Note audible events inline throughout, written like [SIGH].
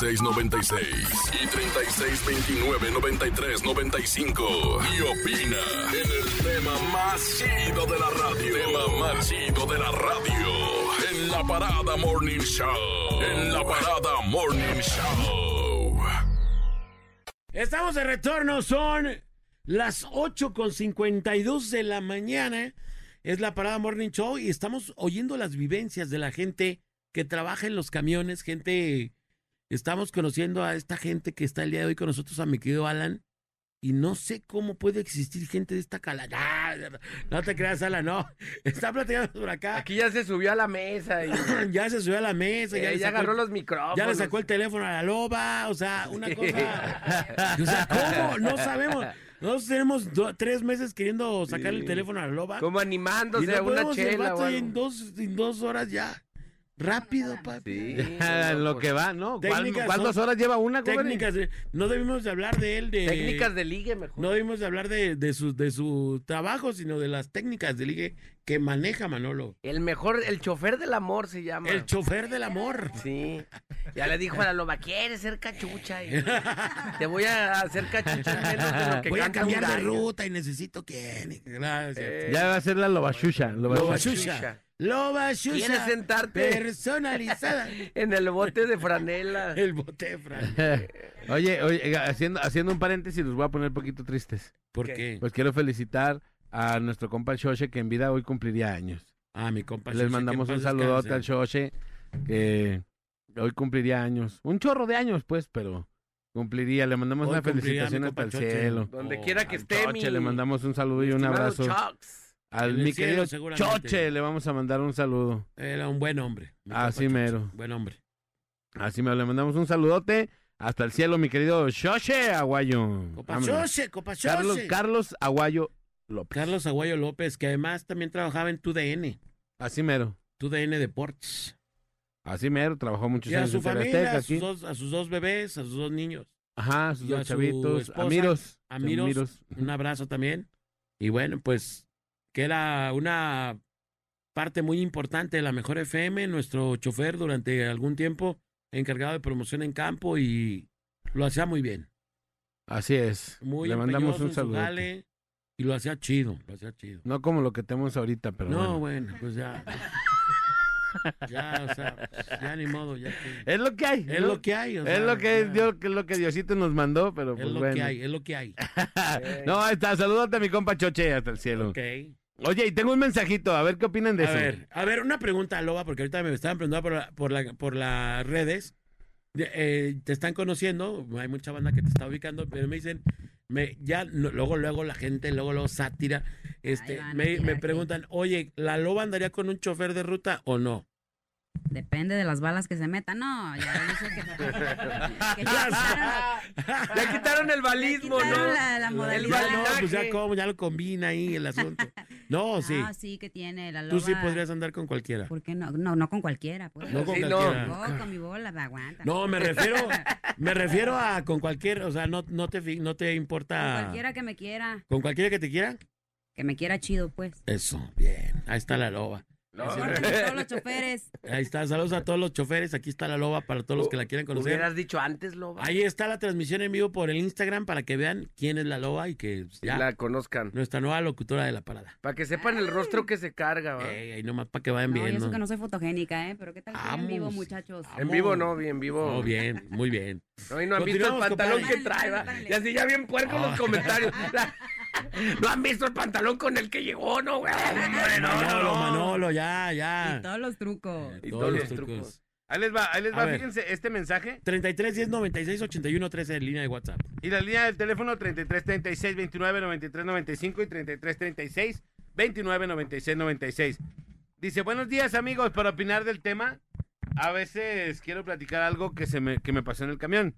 29 96 96 y 36 29 93 95 y opina en el tema más chido de la radio. Tema más de la radio en la parada Morning Show. En la parada Morning Show. Estamos de retorno, son las 8 con 52 de la mañana. Es la parada Morning Show y estamos oyendo las vivencias de la gente que trabaja en los camiones, gente, estamos conociendo a esta gente que está el día de hoy con nosotros, a mi querido Alan, y no sé cómo puede existir gente de esta cala. Ah, no te creas, Alan, no. [LAUGHS] Está platicando por acá. Aquí ya se subió a la mesa. Y... [LAUGHS] ya se subió a la mesa. ya, ya agarró los micrófonos. Ya le sacó el teléfono a la loba. O sea, una cosa. o sea, ¿cómo? No sabemos. Nosotros tenemos tres meses queriendo sacar el teléfono a la loba. Como animándose a una chela. Y en dos, en dos horas ya. Rápido, papi. Sí, [LAUGHS] lo que va, ¿no? ¿Cuántas horas lleva una? Técnicas, no debimos de hablar de él de... Técnicas de ligue, mejor. No debimos de hablar de, de, su, de su trabajo, sino de las técnicas de ligue que maneja Manolo. El mejor, el chofer del amor se llama. El chofer del amor. Sí. Ya le dijo a la loba, ¿quieres ser cachucha? [LAUGHS] te voy a hacer cachucha menos de lo que Voy a cambiar de ruta y necesito que... Eh, ya va a ser la loba chucha. Loba chucha. Loba ¿Quieres sentarte? Personalizada. [LAUGHS] en el bote de franela. [LAUGHS] el bote de franela. oye, oye, haciendo, haciendo un paréntesis, los voy a poner un poquito tristes. ¿Por qué? Pues quiero felicitar a nuestro compa Shoshe, que en vida hoy cumpliría años. Ah, mi compa Les mandamos un saludote al Shoshe, que hoy cumpliría años. Un chorro de años, pues, pero cumpliría. Le mandamos una felicitación hasta el cielo. Donde quiera que esté, Choche, le mandamos un saludo y un abrazo. Al mi querido Choche le vamos a mandar un saludo. Era un buen hombre. Así mero. Buen hombre. Así mero. Le mandamos un saludote. Hasta el cielo, mi querido Choche Aguayo. Copa Choche, Copa Carlos, Carlos Aguayo López. Carlos Aguayo López, que además también trabajaba en TUDN. Así mero. TUDN Deportes. Así mero, trabajó muchos y a su familia, a sus, dos, a sus dos bebés, a sus dos niños. Ajá, a sus dos chavitos. Amiros. Amiros. Un abrazo también. Y bueno, pues que era una parte muy importante de la Mejor FM, nuestro chofer durante algún tiempo encargado de promoción en campo y lo hacía muy bien. Así es. Muy Le mandamos un saludo. Y lo hacía chido, lo hacía chido. No como lo que tenemos ahorita, pero No, bueno, pues ya. [LAUGHS] ya, o sea, ya ni modo, ya Es lo que hay. Es lo que hay. es lo que, Dios, es lo que Diosito nos mandó, pero es pues lo que hay, es lo que hay. [LAUGHS] no, ahí está, salúdate a mi compa Choche hasta el cielo. Ok. Oye, y tengo un mensajito, a ver qué opinan de a eso. Ver, a ver, una pregunta, Loba, porque ahorita me estaban preguntando por, por, la, por las redes. Eh, te están conociendo, hay mucha banda que te está ubicando, pero me dicen, me, ya luego, luego la gente, luego, luego sátira, este, me, me preguntan, oye, ¿la Loba andaría con un chofer de ruta o no? Depende de las balas que se metan. No, ya dice que, [LAUGHS] ya, quitaron, el balismo, ¿no? La, la modalidad. no, pues ya, como, ya lo combina ahí el asunto. No, [LAUGHS] sí. Ah, sí, que tiene la loba. Tú sí podrías andar con cualquiera. ¿Por qué no? No, no con cualquiera. Pues. No con cualquiera. No. con mi bola, aguanta. No, me refiero, [LAUGHS] me refiero a con cualquiera, o sea, no, no, te, no te importa. Con cualquiera que me quiera. ¿Con cualquiera que te quiera? Que me quiera chido, pues. Eso, bien. Ahí está la loba. Saludos a todos los choferes. Ahí está, saludos a todos los choferes. Aquí está la loba para todos los que la quieran conocer. Hubieras dicho antes, loba. Ahí está la transmisión en vivo por el Instagram para que vean quién es la loba y que ya la conozcan. Nuestra nueva locutora de la parada. Para que sepan el rostro que se carga. Ey, ahí nomás para que vayan bien. Eso que no soy fotogénica, ¿eh? Pero ¿qué tal en vivo, muchachos? En vivo no, bien vivo. No, bien, muy bien. No, y no han visto el pantalón que trae, ¿va? Y así ya bien puerco los comentarios. [LAUGHS] [LAUGHS] No han visto el pantalón con el que llegó, ¿no, güey? Manolo, Manolo, Dígalo ya, ya. Y todos los trucos. Y todos los trucos. Ahí les va, ahí les A va, ver. fíjense, este mensaje. 33 10 96 81 13 en línea de WhatsApp. Y la línea del teléfono 33 36 29 93 95 y 33 36 29 96 96. Dice, buenos días amigos, para opinar del tema, a veces quiero platicar algo que, se me, que me pasó en el camión.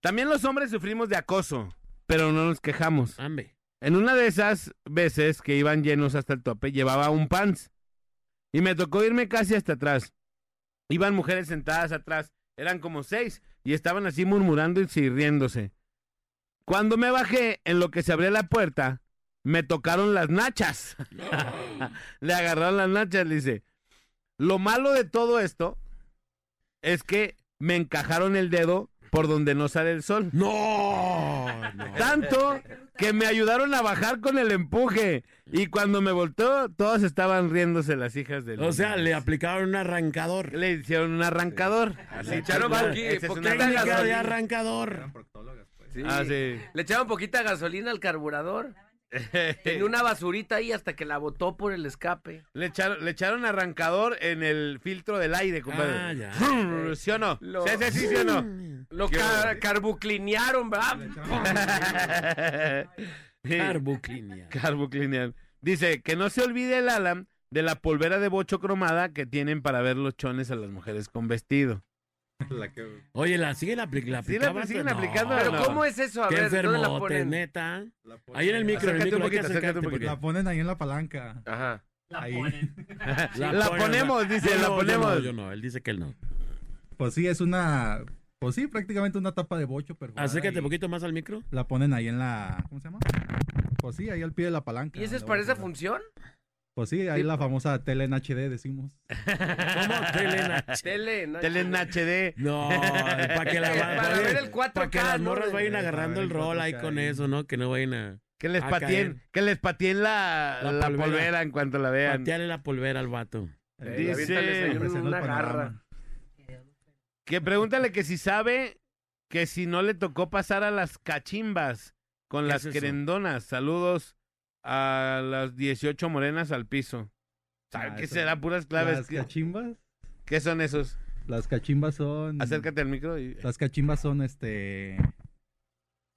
También los hombres sufrimos de acoso, pero no nos quejamos. Ambe. En una de esas veces que iban llenos hasta el tope, llevaba un pants. Y me tocó irme casi hasta atrás. Iban mujeres sentadas atrás, eran como seis, y estaban así murmurando y riéndose. Cuando me bajé, en lo que se abría la puerta, me tocaron las nachas. [LAUGHS] le agarraron las nachas, le dice. Lo malo de todo esto es que me encajaron el dedo por donde no sale el sol. No, no. Tanto que me ayudaron a bajar con el empuje. Y cuando me volteó, todas estaban riéndose las hijas del. O sea, le aplicaron un arrancador. Le hicieron un arrancador. Le echaron es poquita Técnica de arrancador. Sí. Ah, sí. Le echaban poquita gasolina al carburador. [LAUGHS] Tenía una basurita ahí hasta que la botó por el escape. le, echaron, le echaron arrancador en el filtro del aire, compadre. Ah, ya. ¿Sí o no? Lo- Sí, sí, sí, sí o no. [LAUGHS] Lo ¿Qué car- carbuclinearon, ¿verdad? [LAUGHS] Sí, Carbuclinia. Carbuclineal. Dice que no se olvide el Alan de la polvera de bocho cromada que tienen para ver los chones a las mujeres con vestido. [LAUGHS] Oye, ¿la siguen apli- la Sí, la siguen No. aplicando, Pero no. ¿cómo es eso? A Qué ver, ¿dónde la ponen? neta. Ahí en el micro, en el Acércate micro, un poquito, acércate acercarte un porque- poquito. La ponen ahí en la palanca. Ajá. Ahí. [LAUGHS] La ponen, ponemos, dice, la yo ponemos. no, Yo no, él dice que él no. Pues sí, es una. Pues sí, prácticamente una tapa de bocho, pero. Acércate un poquito más al micro. La ponen ahí en la. ¿Cómo se llama? Pues sí, ahí al pie de la palanca. ¿Y esa es para esa función? Pues sí, ahí la famosa tele en HD, decimos. ¿Cómo? Tele, ¿no? Tele en HD. No, para que, la, [LAUGHS] Para ver el 4K, para que las ¿no? morras De- vayan para agarrando ver el el rol ahí 4K con eso, ¿no? Que no vayan a Que les A caer. que les pateen la, La la, polvera. polvera. en cuanto la vean. patearle la polvera al vato. Eh, Dice- una garra. Que pregúntale que si sabe que si no le tocó pasar a las cachimbas con ¿Qué las es querendonas. Saludos a las 18 morenas al piso. ¿Sabe Ah, qué eso- será? Puras claves. Las ¿Qué, cachimbas. qué son esos? Las cachimbas son. Acércate al micro. y- Las cachimbas son este.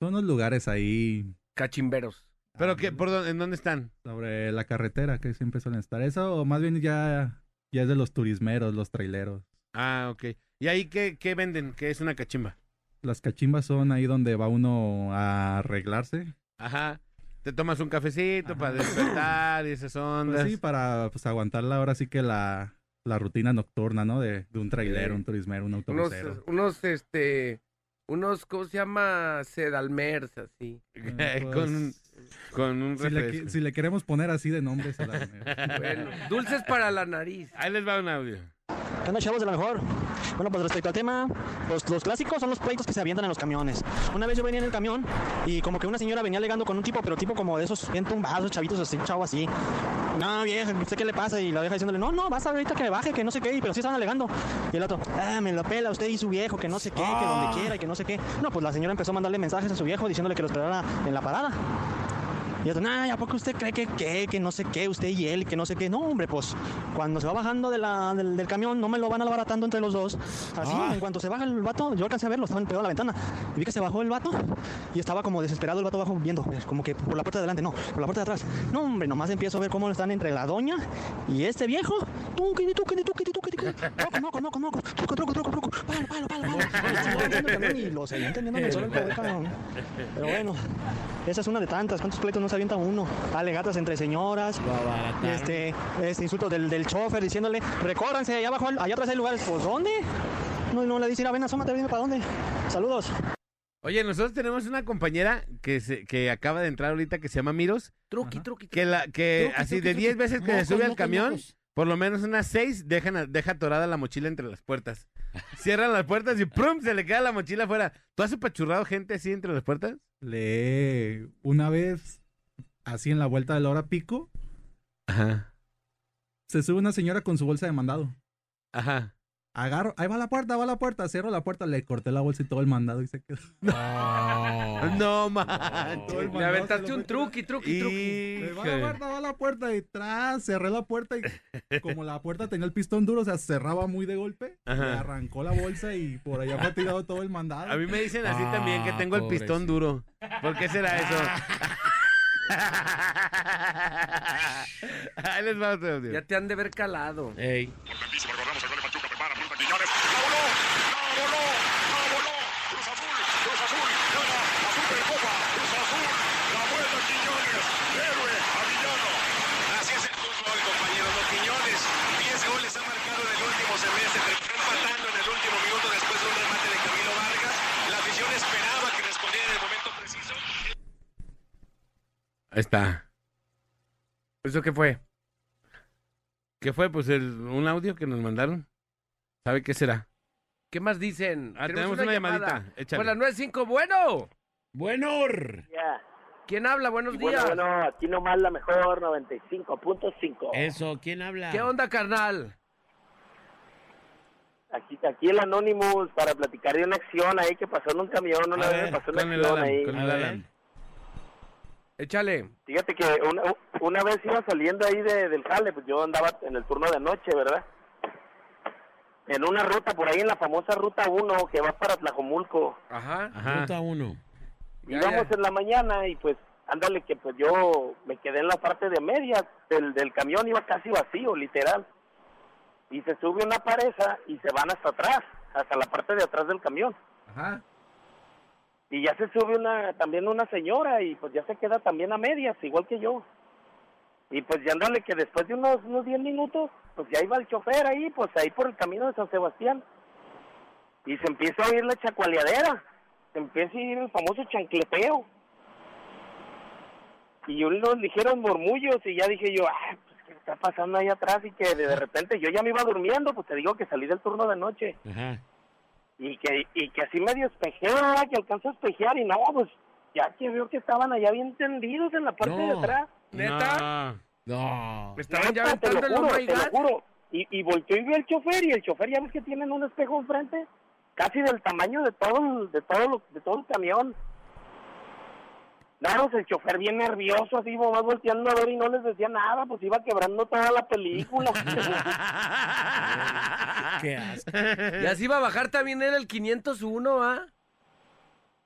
Son unos lugares ahí. Cachimberos. ¿Pero qué, por dónde, en dónde están? Sobre la carretera que siempre suelen estar. Eso, o más bien ya. Ya es de los turismeros, los traileros. Ah, ok. ¿Y ahí qué, qué venden? ¿Qué es una cachimba? Las cachimbas son ahí donde va uno a arreglarse. Ajá. Te tomas un cafecito Ajá. para despertar y esas ondas. Pues sí, para pues, aguantarla ahora sí que la, la rutina nocturna, ¿no? De, de un trailero, Sí. un turismero, un autobusero. unos, este, unos, ¿cómo se llama? Sedalmers, así. [LAUGHS] Eh, con, con un si, le, si le queremos poner así de nombres a la... [LAUGHS] Bueno, dulces para la nariz. Ahí les va un audio. ¿Qué onda, chavos de la mejor? Bueno, pues respecto al tema, pues los clásicos son los pleitos que se avientan en los camiones. Una vez yo venía en el camión y como que una señora venía alegando con un tipo, pero tipo como de esos bien tumbados, chavitos así, chavo así. No, vieja, ¿usted qué le pasa? Y la vieja diciéndole, no, no, vas ahorita que me baje, que no sé qué, y pero sí estaban alegando. Y el otro, ah, me lo pela usted y su viejo, que no sé qué, que Ah. donde quiera, y que no sé qué. No, pues la señora empezó a mandarle mensajes a su viejo diciéndole que lo esperara en la parada. Y otro, nah, ¿a poco usted cree que, que, que no sé qué, usted y él, que no sé qué? No, hombre, pues cuando se va bajando de la, del, del camión, no me lo van albaratando entre los dos. Así, Ah. en cuanto se baja el vato, yo alcancé a verlo, estaba pegado a la ventana. Y vi que se bajó el vato y estaba como desesperado el vato abajo viendo, pues, como que por la puerta de adelante, no, por la puerta de atrás. No, hombre, nomás empiezo a ver cómo están entre la doña y este viejo. Tuqui. Moco, moco, moco, moco. Truco, truco, truco, truco. Palo, palo, palo, palo. Y lo en el suelo el. Pero bueno, esa es una de tantas. ¿Cuántos pleitos no se avienta uno? Alegatas entre señoras. Este, este insulto del, del chofer diciéndole, recórranse, allá abajo, allá atrás hay lugares. Pues, ¿dónde? No, no le dice, ir a ven, asómate, dime para dónde. Saludos. Oye, nosotros tenemos una compañera que se, que acaba de entrar ahorita que se llama Miros, Truqui, Ajá. truqui, que la que Truqui, así truqui, de 10 truqui. veces que se Mocos, sube al mocos, camión, mocos. por lo menos unas 6 dejan deja atorada la mochila entre las puertas. Cierran las puertas y ¡prum! se le queda la mochila afuera. ¿Tú has apachurrado gente así entre las puertas? Le una vez, así en la vuelta de la hora pico, Ajá. se sube una señora con su bolsa de mandado. Ajá. Agarro, ahí va la puerta, va la puerta, cierro la puerta, le corté la bolsa y todo el mandado y se quedó. [LAUGHS] [LAUGHS] No, man. Todo el Le aventaste un truqui, truqui, truqui. Le va la puerta, va la puerta y tras, cerré la puerta y como la puerta tenía el pistón duro, o sea, cerraba muy de golpe, Ajá. le arrancó la bolsa y por allá fue tirado todo el mandado. A mí me dicen así también que Ah, tengo el pistón duro. ¿Por qué será eso? [LAUGHS] [LAUGHS] Ahí les va. Ya te han de ver calado. Ey. Así es el fútbol, compañeros. Los Quiñones, 10 goles ha marcado en el último semestre. Terminó empatando en el último minuto después de un remate de Camilo Vargas. La afición esperaba que respondiera en el momento preciso. Ahí está. ¿Eso qué fue? ¿Qué fue? Pues el, un audio que nos mandaron. ¿Sabe qué será? ¿Qué más dicen? Ah, tenemos una llamadita. Échale. Bueno, 95, bueno. Bueno. ¿Quién habla? Buenos Y días. bueno, aquí nomás la mejor 95.5. Eso, ¿quién habla? ¿Qué onda, carnal? Aquí, aquí el Anonymous para platicar de una acción ahí que pasó en un camión. Una A vez ver, me pasó una con el acción Alan, ahí. con el. Alan. Échale. Fíjate que una, una vez iba saliendo ahí de- del jale, pues yo andaba en el turno de noche, ¿verdad? En una ruta por ahí, en la famosa ruta 1 que va para Tlajomulco. Ajá. Ajá. Ruta uno. Ya, Íbamos ya. en la mañana y pues, ándale que pues yo me quedé en la parte de medias del, del camión, iba casi vacío, literal. Y se sube una pareja y se van hasta atrás, hasta la parte de atrás del camión. Ajá. Y ya se sube una también una señora y pues ya se queda también a medias, igual que yo. Y pues ya ándale que después de unos unos 10 minutos, pues ya iba el chofer ahí, pues ahí por el camino de San Sebastián. Y se empieza a oír la chacualeadera, se empieza a oír el famoso chancleteo. Y unos ligeros murmullos y ya dije yo, ah, pues qué está pasando ahí atrás y que de repente yo ya me iba durmiendo, pues te digo que salí del turno de noche Ajá. Y que y que así medio espejeo, ¿verdad? que alcanzó a espejear y no, pues ya que veo que estaban allá bien tendidos en la parte de No. atrás. ¿Neta? No. Estaban ya te lo juro, te lo juro. Y, y volteó y vio el chofer y el chofer ya ves que tienen un espejo enfrente, casi del tamaño de todo el, de todo lo- de todo el camión. No, pues el chofer bien nervioso, así nomás volteando a ver y no les decía nada, pues iba quebrando toda la película. [LAUGHS] [LAUGHS] Qué [LAUGHS] asco. Ya se iba a bajar también él el 501, ¿ah?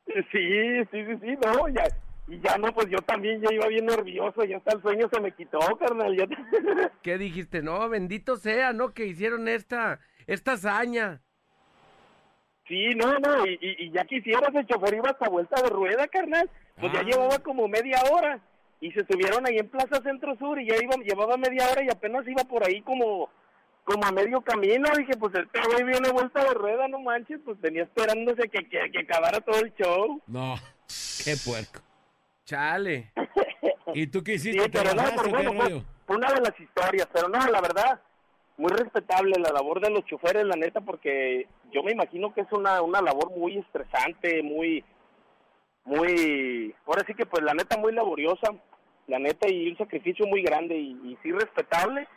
Sí, sí, sí, sí, no, ya, y ya no, pues yo también ya iba bien nervioso, ya hasta el sueño se me quitó, carnal, ya [LAUGHS] ¿Qué dijiste? No, bendito sea, ¿no? Que hicieron esta, esta hazaña. Sí, no, no, y, y, y ya quisieras, el chofer iba hasta vuelta de rueda, carnal, pues ya Ah. llevaba como media hora, y se subieron ahí en Plaza Centro Sur, y ya iba, llevaba media hora y apenas iba por ahí como, como a medio camino, dije, pues este güey viene vuelta de rueda, no manches, pues venía esperándose que, que, que acabara todo el show. No. Qué puerco. Chale. ¿Y tú qué Sí, hiciste? ¿Te pero no, pero bueno, fue, fue una de las historias, pero no, la verdad, muy respetable la labor de los choferes, la neta, porque yo me imagino que es una, una labor muy estresante, muy, muy, ahora sí que pues la neta muy laboriosa, la neta y un sacrificio muy grande y, y sí respetable,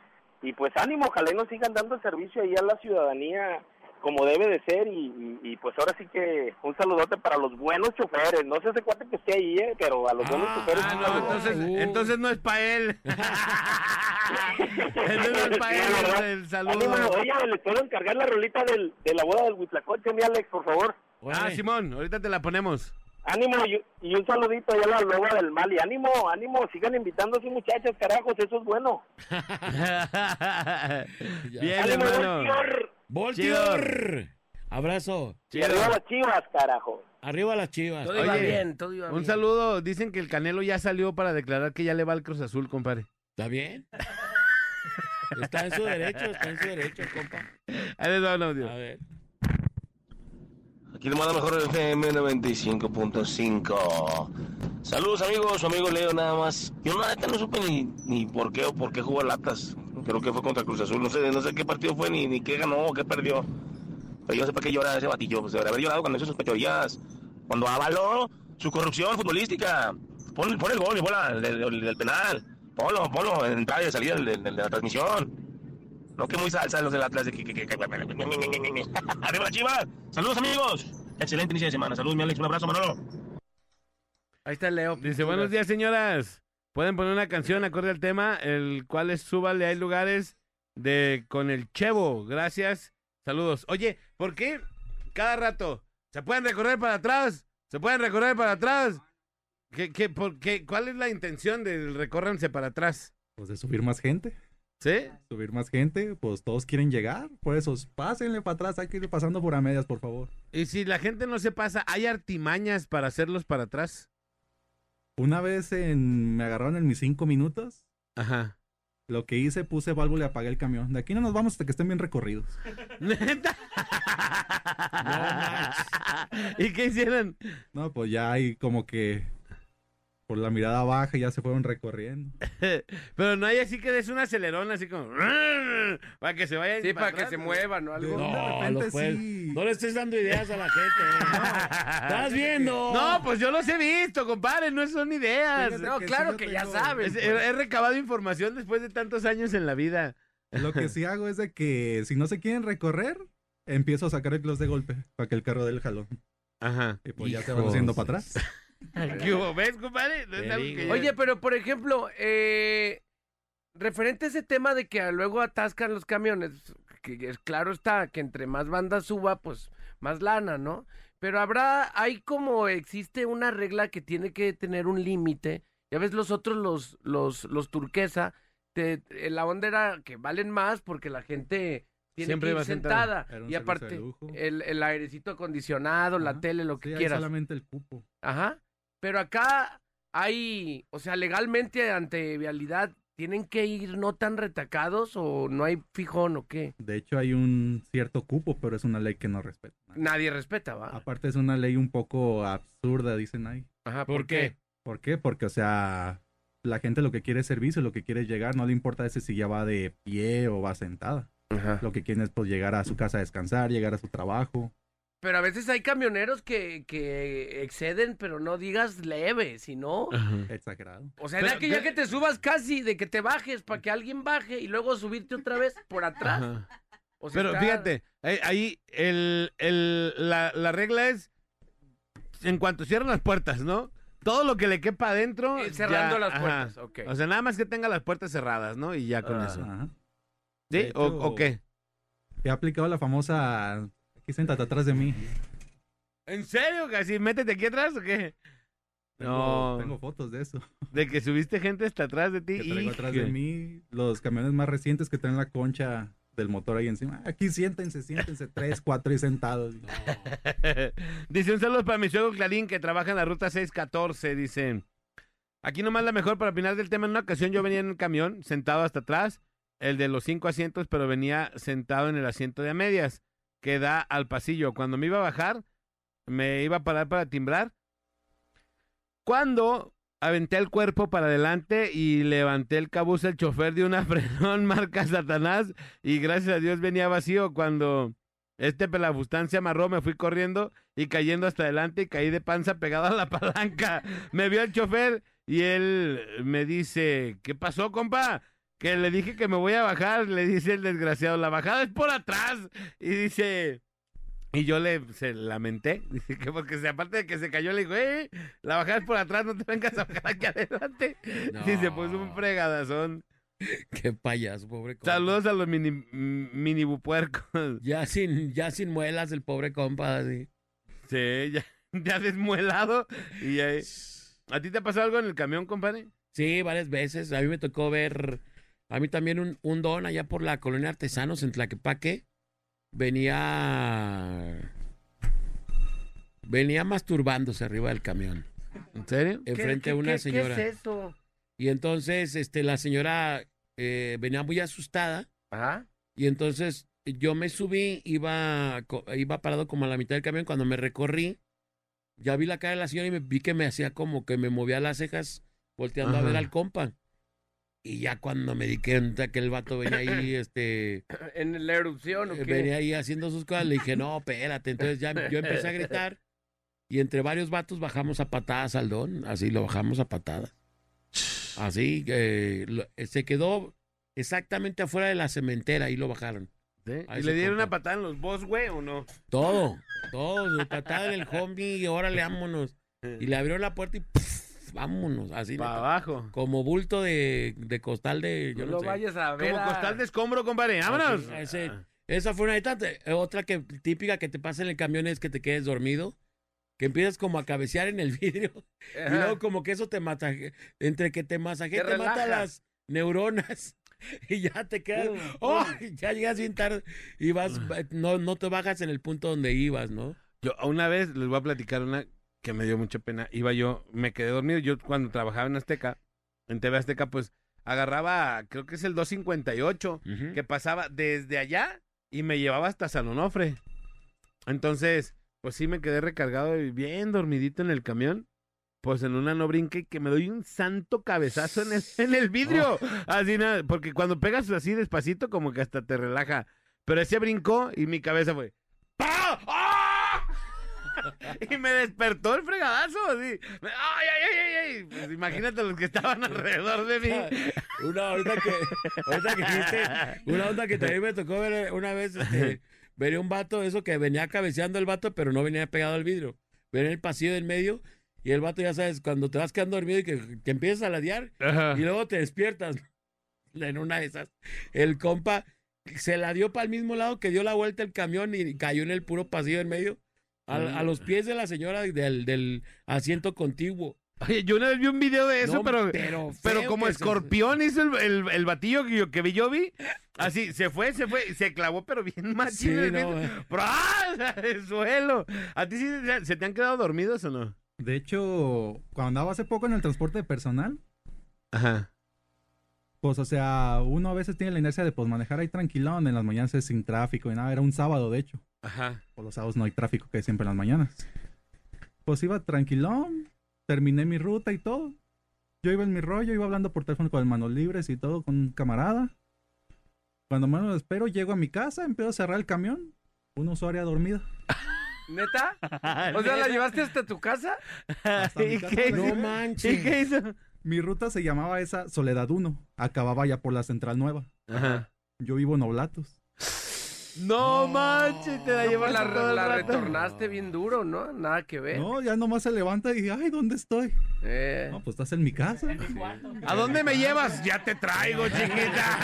y pues ánimo, ojalá y nos sigan dando el servicio ahí a la ciudadanía como debe de ser y, y- y, pues ahora sí que un saludote para los buenos choferes, no sé ese cuate que esté ahí, eh, pero a los buenos Ah, choferes Ah, no, entonces, Uh. entonces no es para él. [LAUGHS] entonces no es para él ¿verdad? el Ánimo, saludo. oye, ¿les puedo encargar la rolita del, de la boda del Huitlacoche, mi Alex, por favor? Ah. Simón, ahorita te la ponemos. Ánimo y, y un saludito allá a la loba del mal. Y ánimo, ánimo, sigan invitando a sus muchachas, carajos, eso es bueno. [LAUGHS] Bien, ánimo, hermano. Voltior. Voltior. Abrazo. Y arriba las chivas, carajo. Arriba las chivas. Todo iba bien, todo iba bien. Un saludo. Dicen que el Canelo ya salió para declarar que ya le va al Cruz Azul, compadre. ¿Está bien? [LAUGHS] Está en su derecho, está en su derecho, compa. Ahí les va un A ver. Aquí le manda mejor FM 95.5. Saludos amigos, su amigo Leo nada más. Yo la neta no supe ni, ni por qué o por qué jugó Latas. Creo que fue contra Cruz Azul. No sé, no sé qué partido fue ni, ni qué ganó o qué perdió. Pero yo sé para qué llora ese batillo. Pues debería haber llorado cuando hizo sus pechorías. Cuando avaló su corrupción futbolística. Pon, pon el gol, mi bola, del, del- del penal. Ponlo, ponlo en entrada y salida de- de la transmisión. No que muy salsa los del Atlas de que... que, que, que- ¡Arriba la chiva! ¡Saludos, amigos! Excelente inicio de semana. Saludos, mi Alex. Un abrazo, Manolo. Ahí está el Leo. Dice, buenos días, señoras. Pueden poner una canción acorde al tema, el cual es Súbale, hay lugares de con el Chevo. Gracias. Saludos. Oye, ¿por qué cada rato se pueden recorrer para atrás? ¿Se pueden recorrer para atrás? ¿Qué, qué, por qué? ¿Cuál es la intención del recórranse para atrás? Pues de subir más gente. ¿Sí? Subir más gente, pues todos quieren llegar. Por eso, pásenle para atrás, hay que ir pasando por a medias, por favor. Y si la gente no se pasa, ¿hay artimañas para hacerlos para atrás? Una vez en, me agarraron en mis cinco minutos. Ajá. Lo que hice, puse válvula y apagué el camión. De aquí no nos vamos hasta que estén bien recorridos. [LAUGHS] ¿Neta? ¿Y qué hicieron? No, pues ya hay como que por la mirada baja ya se fueron recorriendo. [LAUGHS] Pero no hay así que des un acelerón así como [LAUGHS] para que se vaya Sí, para que se muevan o algo. De No, repente lo puedes- sí. no le estés dando ideas a la gente. ¿eh? [LAUGHS] ¿Estás viendo? No, pues yo los he visto, compadre, no son ideas. Fíjate No, que claro sí, que ya sabes. Es- he, he recabado información después de tantos años en la vida. Lo que sí hago es de que si no se quieren recorrer, empiezo a sacar el close de golpe para que el carro dé el jalón. Ajá. Y pues ya se van haciendo para atrás. ¿Qué hubo? ¿Ves, compadre? No es Te algo que digo. yo- Oye, pero por ejemplo, eh, referente a ese tema de que luego atascan los camiones, que es claro está que entre más bandas suba, pues más lana, ¿no? Pero habrá, hay como existe una regla que tiene que tener un límite. Ya ves los otros, los, los, los turquesa, te- eh, la onda era que valen más porque la gente tiene Siempre que ir va sentada. Y aparte, el, el airecito acondicionado, la tele, lo que Sí, quieras. solamente el cupo. Ajá. Pero acá hay, o sea, legalmente ante vialidad, ¿tienen que ir no tan retacados o no hay fijón o qué? De hecho, hay un cierto cupo, pero es una ley que no respeta. Nadie respeta, ¿va? Aparte, es una ley un poco absurda, dicen ahí. Ajá, ¿Por qué? ¿Por qué? Porque, o sea, la gente lo que quiere es servicio, lo que quiere es llegar, no le importa ese si ya va de pie o va sentada. Ajá. Lo que quieren es pues llegar a su casa a descansar, llegar a su trabajo. Pero a veces hay camioneros que, que exceden, pero no digas leve, sino... Exagerado. O sea, Pero- ya que ya que te subas casi, de que te bajes para que alguien baje y luego subirte otra vez por atrás. Ajá. O sea, Pero está- fíjate, ahí, ahí el, el- la, la regla es en cuanto cierran las puertas, ¿no? Todo lo que le quepa adentro. Eh, cerrando ya- las ajá. puertas, ok. O sea, nada más que tenga las puertas cerradas, ¿no? Y ya con Ah. eso. Ajá. ¿Sí? de ¿O, hecho- o qué? He aplicado la famosa... Aquí siéntate atrás de mí. ¿En serio? ¿Casi métete aquí atrás o qué? Tengo, No. tengo fotos de eso. De que subiste gente hasta atrás de ti. Que traigo atrás de mí. Los camiones más recientes que traen la concha del motor ahí encima. Aquí siéntense, siéntense. [LAUGHS] Tres, cuatro y sentados. [LAUGHS] dice un saludo para mi suegro Clarín que trabaja en la ruta 614. Dice, aquí nomás la mejor para opinar del tema. En una ocasión yo venía en un camión sentado hasta atrás, el de los cinco asientos, pero venía sentado en el asiento de a medias que da al pasillo. Cuando me iba a bajar, me iba a parar para timbrar. Cuando aventé el cuerpo para adelante y levanté el cabuz, el chofer de una [LAUGHS] frenón marca Satanás y gracias a Dios venía vacío cuando este pelafustán se amarró, me fui corriendo y cayendo hasta adelante y caí de panza pegado a la [LAUGHS] palanca. Me vio el chofer y él me dice, ¿qué pasó, compa? Que le dije que me voy a bajar, le dice el desgraciado, la bajada es por atrás. Y dice, y yo le se lamenté, [LAUGHS] dice que porque se, aparte de que se cayó, le digo, eh, la bajada es por atrás, no te vengas a bajar aquí adelante. Y se puso un fregadazón. Qué payaso, pobre compa. Saludos a los mini, mini bupuercos. [LAUGHS] Ya sin, ya sin muelas, el pobre compa. así. Sí, ya, [LAUGHS] ya desmuelado. Y ahí- ¿A ti te ha pasado algo en el camión, compadre? Sí, varias veces. A mí me tocó ver, a mí también un, un don allá por la colonia Artesanos en Tlaquepaque. Venía, venía masturbándose arriba del camión. ¿En serio? Enfrente ¿Qué- a una qué- señora. ¿Qué es eso? Y entonces, este, la señora eh, venía muy asustada. Ajá. Y entonces yo me subí, iba, iba parado como a la mitad del camión. Cuando me recorrí, ya vi la cara de la señora y me vi que me hacía como que me movía las cejas volteando a ver al compa. Y ya cuando me di cuenta que el vato venía ahí, [COUGHS] este, ¿En la erupción o eh, qué? venía ahí haciendo sus cosas, le dije, no, espérate. Entonces ya yo empecé a [LAUGHS] gritar y entre varios vatos bajamos a patadas al don, así lo bajamos a patadas. Así, que se quedó exactamente afuera de la cementera, ahí lo bajaron. ¿Sí? ¿Y le dieron una patada en los boss, güey, o no? Todo, todo, patada en el homie y órale, vámonos. [LAUGHS] Y le abrió la puerta y ¡puf! Vámonos, así. Para abajo. Como bulto de, de costal de, yo No no, lo sé. vayas a ver. Como a- costal de escombro, compadre. ¡Vámonos! Así, ese- esa fue una de tantas. Eh, Otra que típica que te pasa en el camión es que te quedes dormido, que empiezas como a cabecear en el [LAUGHS] vidrio y luego como que eso te mata, entre que te masajea, Te te mata las neuronas [LAUGHS] y ya te quedas, ¡oh! ya llegas bien tarde y vas, no, no te bajas en el punto donde ibas, ¿no? Yo una vez les voy a platicar una que me dio mucha pena. Iba yo, me quedé dormido. Yo cuando trabajaba en Azteca, en TV Azteca, pues agarraba, creo que es el 258, que pasaba desde allá y me llevaba hasta San Onofre. Entonces, pues sí me quedé recargado y bien dormidito en el camión. Pues en una no brinque y que me doy un santo cabezazo en el, en el vidrio. [LAUGHS] Así nada, porque cuando pegas así despacito, como que hasta te relaja. Pero ese brincó y mi cabeza fue. [LAUGHS] Y me despertó el fregadazo, así. ¡Ay, ay, ay, ay! ay! Pues imagínate los que estaban [LAUGHS] alrededor de mí. [LAUGHS] Una ahorita que, ahorita que dijiste, una onda que también me tocó ver una vez, este, venía un vato, eso que venía cabeceando el vato, pero no venía pegado al vidrio. Venía en el pasillo del medio y el vato, ya sabes, cuando te vas quedando dormido y que, que empiezas a ladear Ajá. y luego te despiertas en una de esas. El compa se la dio para el mismo lado que dio la vuelta el camión y cayó en el puro pasillo en medio. A, a los pies de la señora del, del asiento contiguo. Oye, yo una vez vi un video de eso, No, pero, pero pero, como se- escorpión hizo el, el, el batillo que yo, que vi- yo vi. Así, se fue, se fue, se clavó, pero bien [LAUGHS] machín Sí, no, piso. eh. Pero, ¡ah! el suelo. ¿A ti sí se- te han quedado dormidos o no? De hecho, cuando andaba hace poco en el transporte de personal, Ajá. pues, o sea, uno a veces tiene la inercia de pues manejar ahí tranquilón, en las mañanas sin tráfico y nada, era un sábado de hecho. Ajá. Por los sábados no hay tráfico que hay siempre en las mañanas. Pues iba tranquilón, terminé mi ruta y todo. Yo iba en mi rollo, iba hablando por teléfono con el manos libres y todo, con un camarada. Cuando menos lo espero, llego a mi casa, empiezo a cerrar el camión. Una usuaria dormida. [LAUGHS] ¿Neta? O sea, ¿la llevaste hasta tu casa? Hasta mi [LAUGHS] ¿Y casa qué No manches. ¿Y qué hizo? Mi ruta se llamaba esa Soledad 1. Acababa ya por la Central Nueva. Ajá. Yo vivo en Oblatos. No manches, te la No, pues llevaste la, todo el la rato. retornaste bien duro, ¿no? Nada que ver. No, ya nomás se levanta y ay, ¿dónde estoy? Eh. No, pues estás en mi casa. ¿A dónde me llevas? Ya te traigo, chiquita.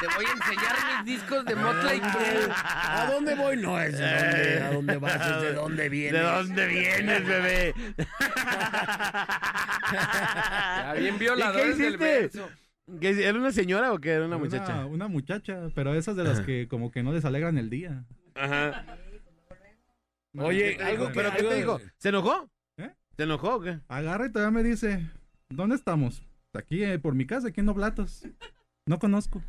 Te voy a enseñar mis discos de Motley Crue. ¿A dónde voy? No es de dónde, a dónde vas, es de dónde [LAUGHS] vienes. ¿De dónde vienes, bebé? Ya, bien ¿Y qué del hiciste? verso. ¿Que ¿Era una señora o qué era una Una muchacha? Una muchacha, pero esas de las que como que no les alegran el día. Ajá. Oye, ¿Qué te algo que- ¿Pero qué te dijo? ¿Se enojó? ¿Eh? ¿Se enojó o qué? Agarra y todavía me dice, ¿dónde estamos? Aquí eh, por mi casa, aquí en Oblatos. No conozco.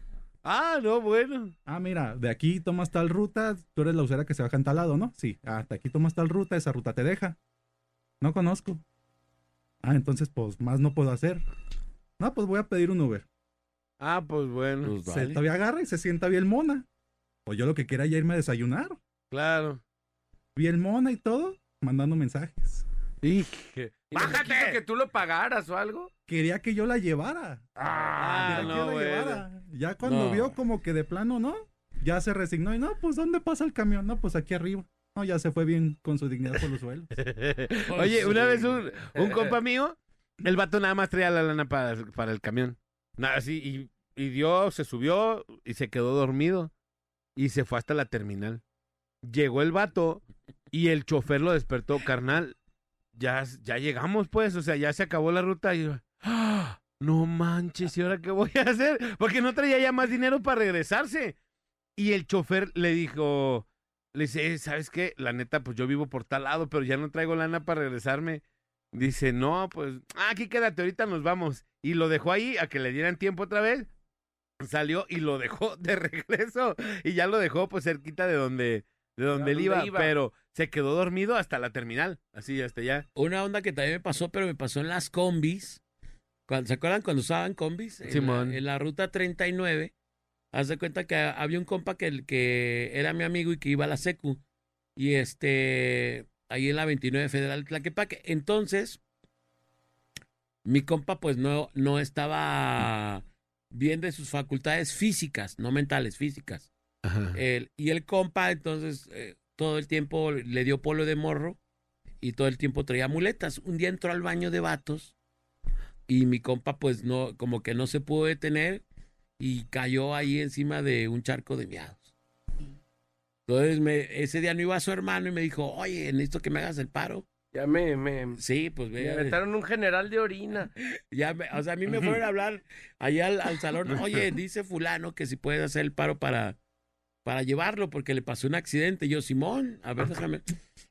Ah, no, bueno. Ah, mira, de aquí tomas tal ruta, tú eres la usuaria que se baja en tal lado, ¿no? Sí, ah, de aquí tomas tal ruta, esa ruta te deja. No conozco. Ah, entonces pues más no puedo hacer. No, pues voy a pedir un Uber. Ah, pues bueno. Pues Se vale. todavía agarra y se sienta bien mona. Pues yo lo que quería ya irme a desayunar. Claro. Bien mona y todo, mandando mensajes. Dije. ¿Y no te quiso que tú lo pagaras o algo? Quería que yo la llevara. Ah, Quería que no, yo la bueno. llevara. Ya cuando No. vio como que de plano, ¿no? Ya se resignó y no, pues ¿dónde pasa el camión? No, pues aquí arriba. No, ya se fue bien con su dignidad por los suelos. [LAUGHS] Oye, una vez un, un compa mío, el vato nada más traía la lana para, para el camión. Nada así, y, y dio, se subió y se quedó dormido. Y se fue hasta la terminal. Llegó el vato y el chofer lo despertó, carnal. Ya, ya llegamos, pues, o sea, ya se acabó la ruta. Y "Ah, no manches, ¿y ahora qué voy a hacer? Porque no traía ya más dinero para regresarse. Y el chofer le dijo, le dice, "Eh, ¿sabes qué? La neta, pues yo vivo por tal lado, pero ya no traigo lana para regresarme. Dice, no, pues, ah, aquí quédate, ahorita nos vamos. Y lo dejó ahí a que le dieran tiempo otra vez. Salió y lo dejó [LAUGHS] de regreso. Y ya lo dejó, pues, cerquita de donde, de donde él iba, iba. Pero se quedó dormido hasta la terminal. Así, hasta ya. Una onda que también me pasó, pero me pasó en las combis. Cuando, ¿Se acuerdan cuando usaban combis? En, la, en la ruta 39. Haz de cuenta que había un compa que, que era mi amigo y que iba a la secu. Y este, ahí en la 29 Federal Tlaquepaque. Entonces, mi compa pues no, no estaba bien de sus facultades físicas, no mentales, físicas. Ajá. El- y el compa, entonces, eh, todo el tiempo le dio polo de morro y todo el tiempo traía muletas. Un día entró al baño de vatos y mi compa, pues, no, como que no se pudo detener y cayó ahí encima de un charco de miados. Entonces, me, ese día no iba su hermano y me dijo, oye, necesito que me hagas el paro. Ya me, me, Sí, pues me aventaron un general de orina. [LAUGHS] Ya me- o sea, a mí me fueron a hablar allá al, al salón. [LAUGHS] Oye, dice fulano que si puedes hacer el paro para, para llevarlo porque le pasó un accidente. Y yo, Simón, a ver, déjame.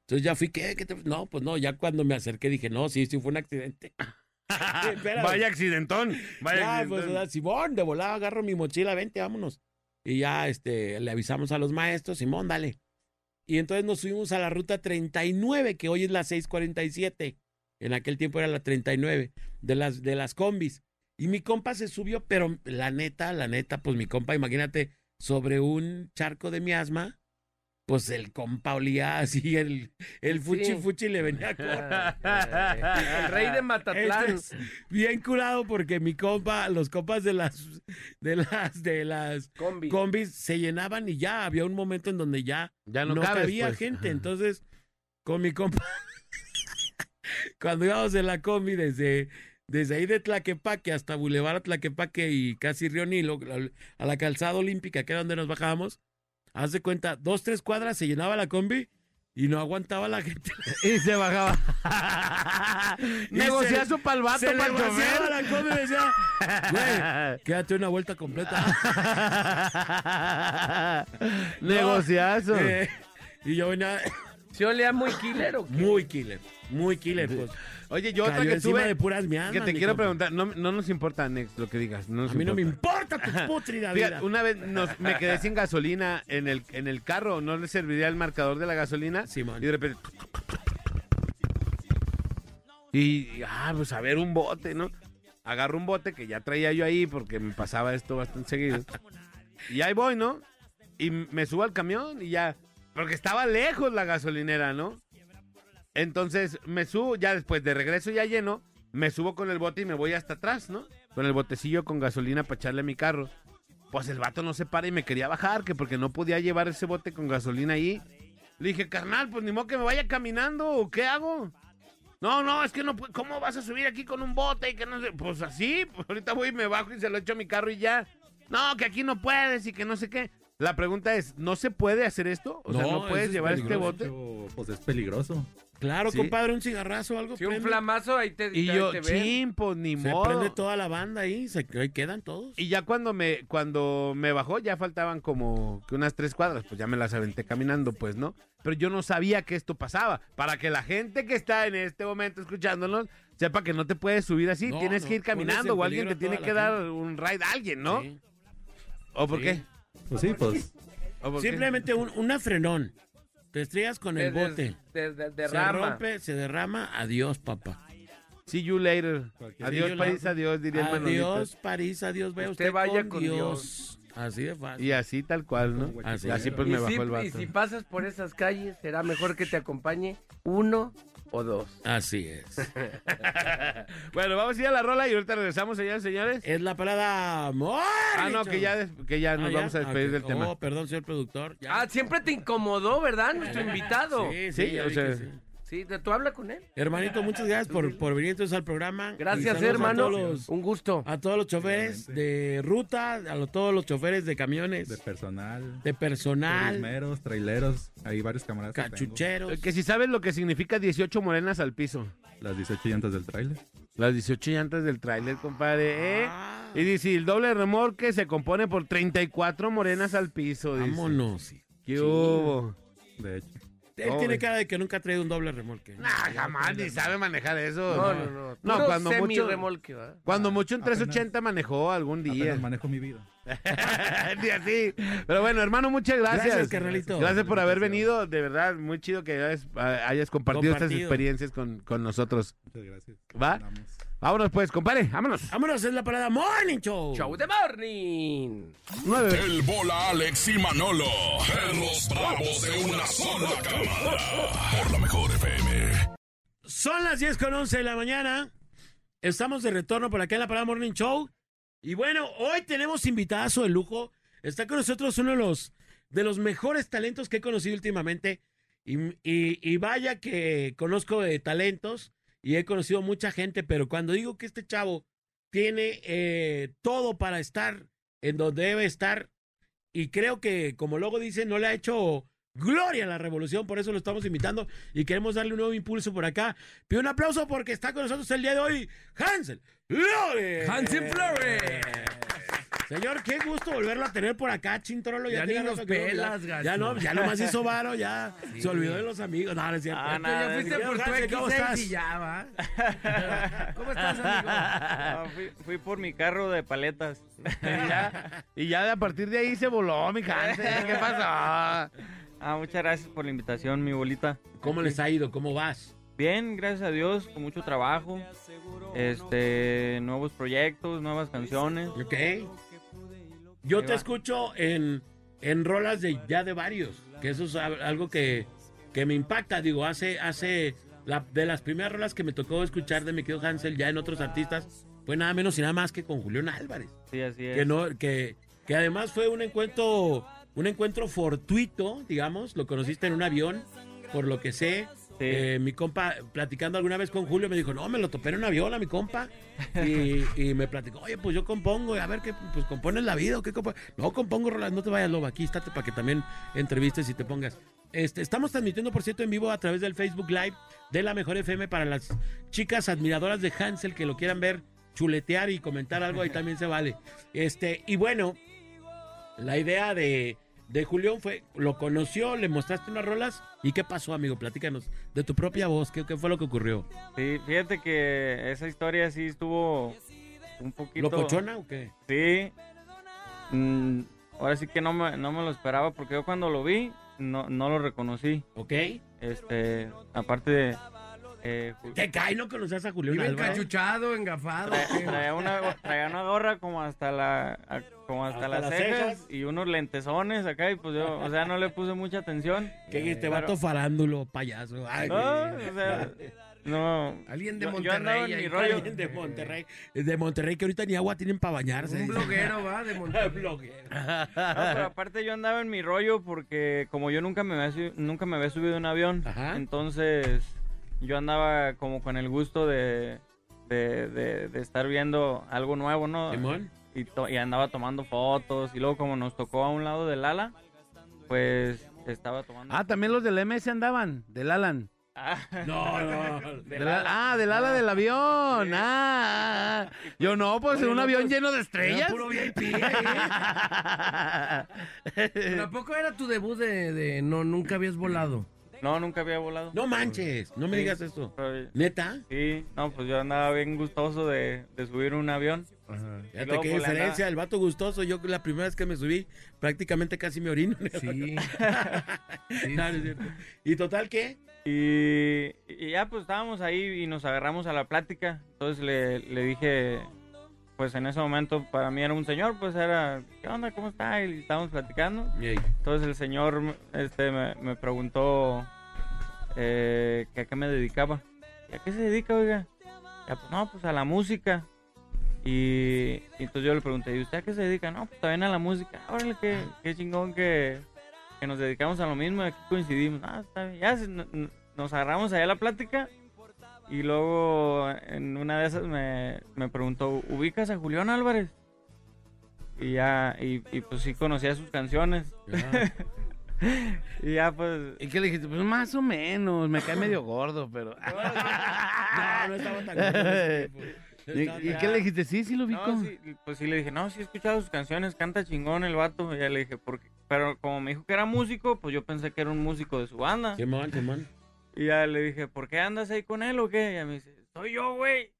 Entonces ya fui, ¿qué? ¿Qué te- No, pues no, ya cuando me acerqué dije, no, sí, sí fue un accidente. [LAUGHS] Vaya accidentón. Vaya Ya, accidentón. pues, o sea, Simón, de volada agarro mi mochila, vente, vámonos. Y ya, este, le avisamos a los maestros, Simón, dale. Y entonces nos subimos a la ruta 39, que hoy es la 647. En aquel tiempo era la 39, de las, de las combis. Y mi compa se subió, pero la neta, la neta, pues mi compa, imagínate, sobre un charco de miasma, pues el compa olía así, el, el fuchi Sí. fuchi le venía a El rey de Matatlán. [LAUGHS] este es bien curado porque mi compa, los compas de las de las de las Combi. combis se llenaban y ya había un momento en donde ya Ya no, no, cabes, cabía pues. gente. Entonces, con mi compa, [LAUGHS] cuando íbamos en la combi desde, desde ahí de Tlaquepaque hasta Boulevard Tlaquepaque y casi Río Nilo, a- a la calzada olímpica, que era donde nos bajábamos, haz de cuenta, dos, tres cuadras se llenaba la combi y no aguantaba la gente. [LAUGHS] Y se bajaba. [LAUGHS] Negociazo se- para el vato, se para chofer. la combi y decía, güey, [LAUGHS] quédate una vuelta completa. Negociazo. Eh, y yo venía ¿Se olía muy killer o qué? muy killer, muy killer, pues. Oye, yo otra Cayó que encima tuve. de puras miasmas, que te mi quiero compa. preguntar. No, no nos importa, Nex, lo que digas. No nos A mí no me importa. tu putrida Fíjate, vida. una vez nos- me quedé sin gasolina en el, en el carro, no le serviría el marcador de la gasolina. Simón. Y de repente. Y, ah, pues a ver, un bote, ¿no? Agarro un bote que ya traía yo ahí porque me pasaba esto bastante seguido. Y ahí voy, ¿no? Y me subo al camión y ya. Porque estaba lejos la gasolinera, ¿no? Entonces me subo, ya después de regreso ya lleno, me subo con el bote y me voy hasta atrás, ¿no? Con el botecillo con gasolina para echarle a mi carro. Pues el vato no se para y me quería bajar, que porque no podía llevar ese bote con gasolina ahí. Le dije, carnal, pues ni modo que me vaya caminando, ¿o qué hago? No, no, es que no, ¿cómo vas a subir aquí con un bote y que no sé? Pues así, pues ahorita voy y me bajo y se lo echo a mi carro y ya. No, que aquí no puedes y que no sé qué. La pregunta es, ¿no se puede hacer esto? O sea, No, ¿no eso puedes es llevar este bote? Pues es peligroso. Claro, Sí. compadre, un cigarrazo o algo. Si un flamazo ahí te, Y ahí yo, te chin, pues ni Se modo. prende toda la banda ahí, se ahí quedan todos. Y ya cuando me, cuando me bajó, ya faltaban como que unas tres cuadras, pues ya me las aventé caminando, pues, ¿no? Pero yo no sabía que esto pasaba. Para que la gente que está en este momento escuchándonos sepa que no te puedes subir así, No, tienes no, que ir caminando o alguien te tiene que dar un ride a alguien, ¿no? Sí. ¿O por Sí. qué? Pues sí, pues ¿O por qué? Simplemente un, una frenón. Te estrellas con el des- bote. Se derrama. rompe, se derrama. Adiós, papá. See you later. Cualquier- Adiós, See you París, later. adiós, diría el Manolito. Adiós, París, adiós. Vaya Usted usted, vaya con, con Dios. Así de fácil. Y así tal cual, ¿no? Así, Así es. pues y, me si, bajó el y vato. si pasas por esas calles, será mejor que te acompañe uno o dos. Así es. [LAUGHS] bueno, vamos a ir a la rola y ahorita regresamos, señores, señores. es la parada Morning Ah, no, que ya, que ya nos Ah, ¿ya? vamos a despedir del tema. Oh, perdón, señor productor. Ya. Ah, siempre te incomodó, ¿verdad? Nuestro [LAUGHS] invitado. Sí, Sí, o sea, sí. Sí, tú habla con él. Hermanito, [LAUGHS] muchas gracias por, por venir entonces al programa. Gracias, hermano. Los, Un gusto. a todos los choferes de ruta, a lo- todos los choferes de camiones, de de, personal, personal, turismeros, traileros, hay varios camaradas. cachucheros. Eh, Que si sabes lo que significa 18 morenas al piso. Las 18 llantas del tráiler. Las 18 llantas del tráiler, compadre, ¿eh? Ah, Y dice, el doble remolque se compone por 34 morenas al piso, dice. vámonos. sí. ¿Qué hubo? De hecho, Él tiene cara de que nunca ha traído un doble remolque. Nah, jamás ni sabe manejar eso. No, no, no. No, Puro cuando mucho- ¿verdad? Cuando mucho en Apenas- 380 manejó algún día. apenas manejo mi vida. [LAUGHS] Ni así. Pero bueno, hermano, muchas gracias. Gracias, carnalito. Gracias por haber venido. De verdad, muy chido que hayas, hayas compartido, estas Compartido. experiencias con, con nosotros. Muchas gracias. ¿Va? Vamos. Vámonos pues, compadre. Vámonos. Vámonos, es la parada Morning Show. Show de morning. Nueve. El bola Alex y Manolo. Perros bravos de una sola cámara. Por la mejor FM. Son las 10 con 11 de la mañana. Estamos de retorno por acá en la parada Morning Show. Y bueno, hoy tenemos invitazo de lujo. Está con nosotros uno de los, de los mejores talentos que he conocido últimamente. Y, y- y vaya que conozco de talentos y he conocido mucha gente, pero cuando digo que este chavo tiene eh, todo para estar en donde debe estar, y creo que, como luego dice, no le ha hecho gloria a la revolución, por eso lo estamos invitando y queremos darle un nuevo impulso por acá. Pido un aplauso porque está con nosotros el día de hoy Hansel Flores. Hansel Flores. Señor, qué gusto volverlo a tener por acá, Chintrolo. Ya tiene ni nos no- ya- pelas, Ya, gacho. no, ya nomás hizo varo, ya [LAUGHS] Sí. se olvidó de los amigos. No, no es cierto. Ah, ya fuiste por tu ¿cómo X6 estás? y ya, ¿va? [LAUGHS] ¿Cómo estás, amigo? Ah, fui, fui por mi carro de paletas. y, ya, y ya a partir de ahí se voló, mi Hansel. ¿Qué [LAUGHS] pasó? Ah, muchas gracias por la invitación, mi bolita. ¿Cómo les ha ido? ¿Cómo vas? Bien, gracias a Dios, con mucho trabajo. Este, nuevos proyectos, nuevas canciones. Ok. Yo te escucho en, en rolas de ya de varios, que eso es al- algo que, que me impacta. Digo, hace, hace la, de las primeras rolas que me tocó escuchar de mi querido Hansel ya en otros artistas, fue nada menos y nada más que con Julián Álvarez. Sí, así es. que no que que además fue un encuentro un encuentro fortuito digamos lo conociste en un avión por lo que sé. Eh, mi compa platicando alguna vez con Julio me dijo no me lo topé en un avión a mi compa [LAUGHS] y, y me platicó oye pues yo compongo a ver qué pues compones la vida o qué compo-". no compongo rolas no te vayas lobo aquí estate para que también entrevistes y te pongas este, estamos transmitiendo, por cierto, en vivo a través del Facebook Live de la Mejor FM para las chicas admiradoras de Hansel que lo quieran ver, chuletear y comentar algo, ahí también se vale. Este, y bueno, la idea de, de Julián fue, lo conoció, le mostraste unas rolas, ¿y qué pasó, amigo? Platícanos de tu propia voz, ¿qué, qué fue lo que ocurrió? Sí, fíjate que esa historia sí estuvo un poquito... ¿Locochona o qué? Sí. Mm, ahora sí que no me, no me lo esperaba porque yo cuando lo vi no, no lo reconocí. ¿Ok? Este, aparte de... eh, Ju- [LAUGHS] ¿Qué cae? ¿No conocías a Julián Iba Álvarez? encachuchado, engafado. Traía, traía una, traía una gorra como hasta la a- como hasta, Hasta las, las cejas, cejas. y unos lentesones acá y pues yo, o sea, no le puse mucha atención. ¿Qué este Pero- vato farándulo, payaso? Ay, No, o sea, no. Alguien de Yo- yo andaba Monterrey. en mi rollo. Alguien de Monterrey, de Monterrey que ahorita ni agua tienen para bañarse. Un bloguero, va, de [LAUGHS] Monterrey. bloguero. No, pero aparte yo andaba en mi rollo porque como yo nunca me había, nunca me había subido a un avión, Ajá. entonces yo andaba como con el gusto de, de, de- de estar viendo algo nuevo, ¿no? Simón. Y, to- y andaba tomando fotos y luego como nos tocó a un lado del ala, pues estaba tomando... Ah, también los del MS andaban, del Alan. Ah, No, no. [LAUGHS] Del ala- ah, del ala del avión. Ah, ah. yo no, pues en un avión lleno de estrellas. Era puro VIP [LAUGHS] ¿Pero ¿A poco era tu debut de, de no, nunca habías volado? No, nunca había volado. No manches, no me Sí, digas eso. pero- ¿Neta? Sí, no, pues yo andaba bien gustoso de, de subir un avión. Fíjate luego, qué pues, diferencia, el vato gustoso. Yo la primera vez que me subí, prácticamente casi me orino. [LAUGHS] Sí. Sí, No, no es cierto. ¿Y total qué? Y, y ya pues estábamos ahí y nos agarramos a la plática. Entonces le, le dije, pues en ese momento para mí era un señor, pues era, ¿qué onda? ¿Cómo está? Y estábamos platicando. Ey, Entonces el señor este, me, me preguntó eh, que a qué me dedicaba. ¿Y a qué se dedica, oiga? Ya, pues, no, pues a la música. Y, y entonces yo le pregunté, ¿y usted a qué se dedica? No, pues también a la música. Órale, qué, qué chingón que, que nos dedicamos a lo mismo y aquí coincidimos. Ah, está bien. Ya nos agarramos allá la plática. Y luego en una de esas me, me preguntó, ¿ubicas a Julián Álvarez? Y ya, y, y pues sí conocía sus canciones. [LAUGHS] Y ya pues... ¿Y qué le dijiste? Pues más o menos, me cae medio gordo, pero... [LAUGHS] No, no estaba tan gordo. [LAUGHS] ¿Y, qué le dijiste? Sí, sí lo ubico. No, sí, pues sí le dije, no, sí he escuchado sus canciones, canta chingón el vato. Y ya le dije, ¿por qué? Pero como me dijo que era músico, pues yo pensé que era un músico de su banda. Simón, Simón. Y ya le dije, ¿por qué andas ahí con él o qué? Y ya me dice, soy yo, güey.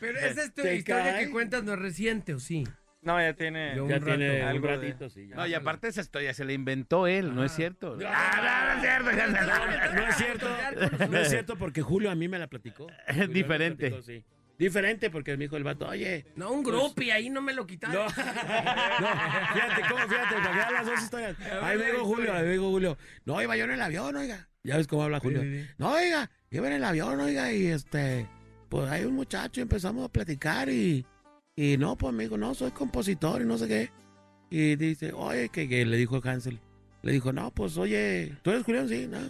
Pero esa es tu ¿Te historia cae? que cuentas, no es reciente, ¿o sí? No, ya tiene... Ya Un tiene rato. un Algo de- ratito, sí. ya. No, y aparte esa historia se la inventó él, no es cierto. No, Ah, no, no es cierto. No es cierto, no es cierto porque Julio a mí me la platicó. Me Diferente. platicó, sí. Diferente porque me dijo el vato, oye, No, un groupie, ahí no me lo quitaron. no, [LAUGHS] fíjate, ¿cómo? Fíjate, para las dos historias. Ahí me dijo Julio, ahí me dijo Julio, no, iba yo en el avión, oiga. Ya ves cómo habla Julio. Sí, sí, sí. No, oiga, iba en el avión, oiga, y este, pues hay un muchacho y empezamos a platicar y, y no, pues me dijo, no, soy compositor y no sé qué. Y dice, oye, que, que le dijo Hansel. Le dijo, no, pues oye, ¿tú eres Julián? Sí, no.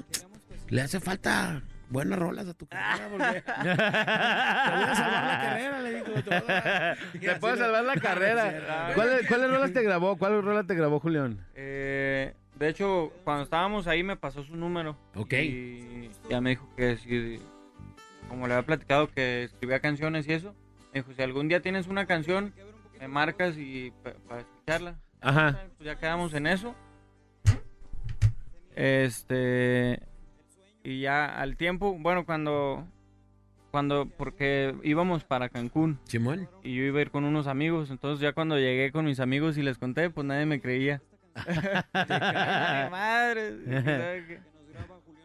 Le hace falta buenas rolas a tu carrera porque [LAUGHS] te voy a salvar la carrera, le dijo. Te, a- le- [LAUGHS] salvar la [LAUGHS] No, carrera. ¿Cuáles cuáles rolas te grabó? ¿Cuál rola te grabó, Julián? Eh, de hecho, cuando estábamos ahí me pasó su número. Ok. Y ya me dijo que si, como le había platicado que escribía canciones y eso, me dijo, si algún día tienes una canción, me marcas y pa- para escucharla. Ajá. Pues ya quedamos en eso. Este y ya al tiempo, bueno, cuando cuando porque íbamos para Cancún Simón. y yo iba a ir con unos amigos, entonces ya cuando llegué con mis amigos y les conté, pues nadie me creía. [LAUGHS] Madre.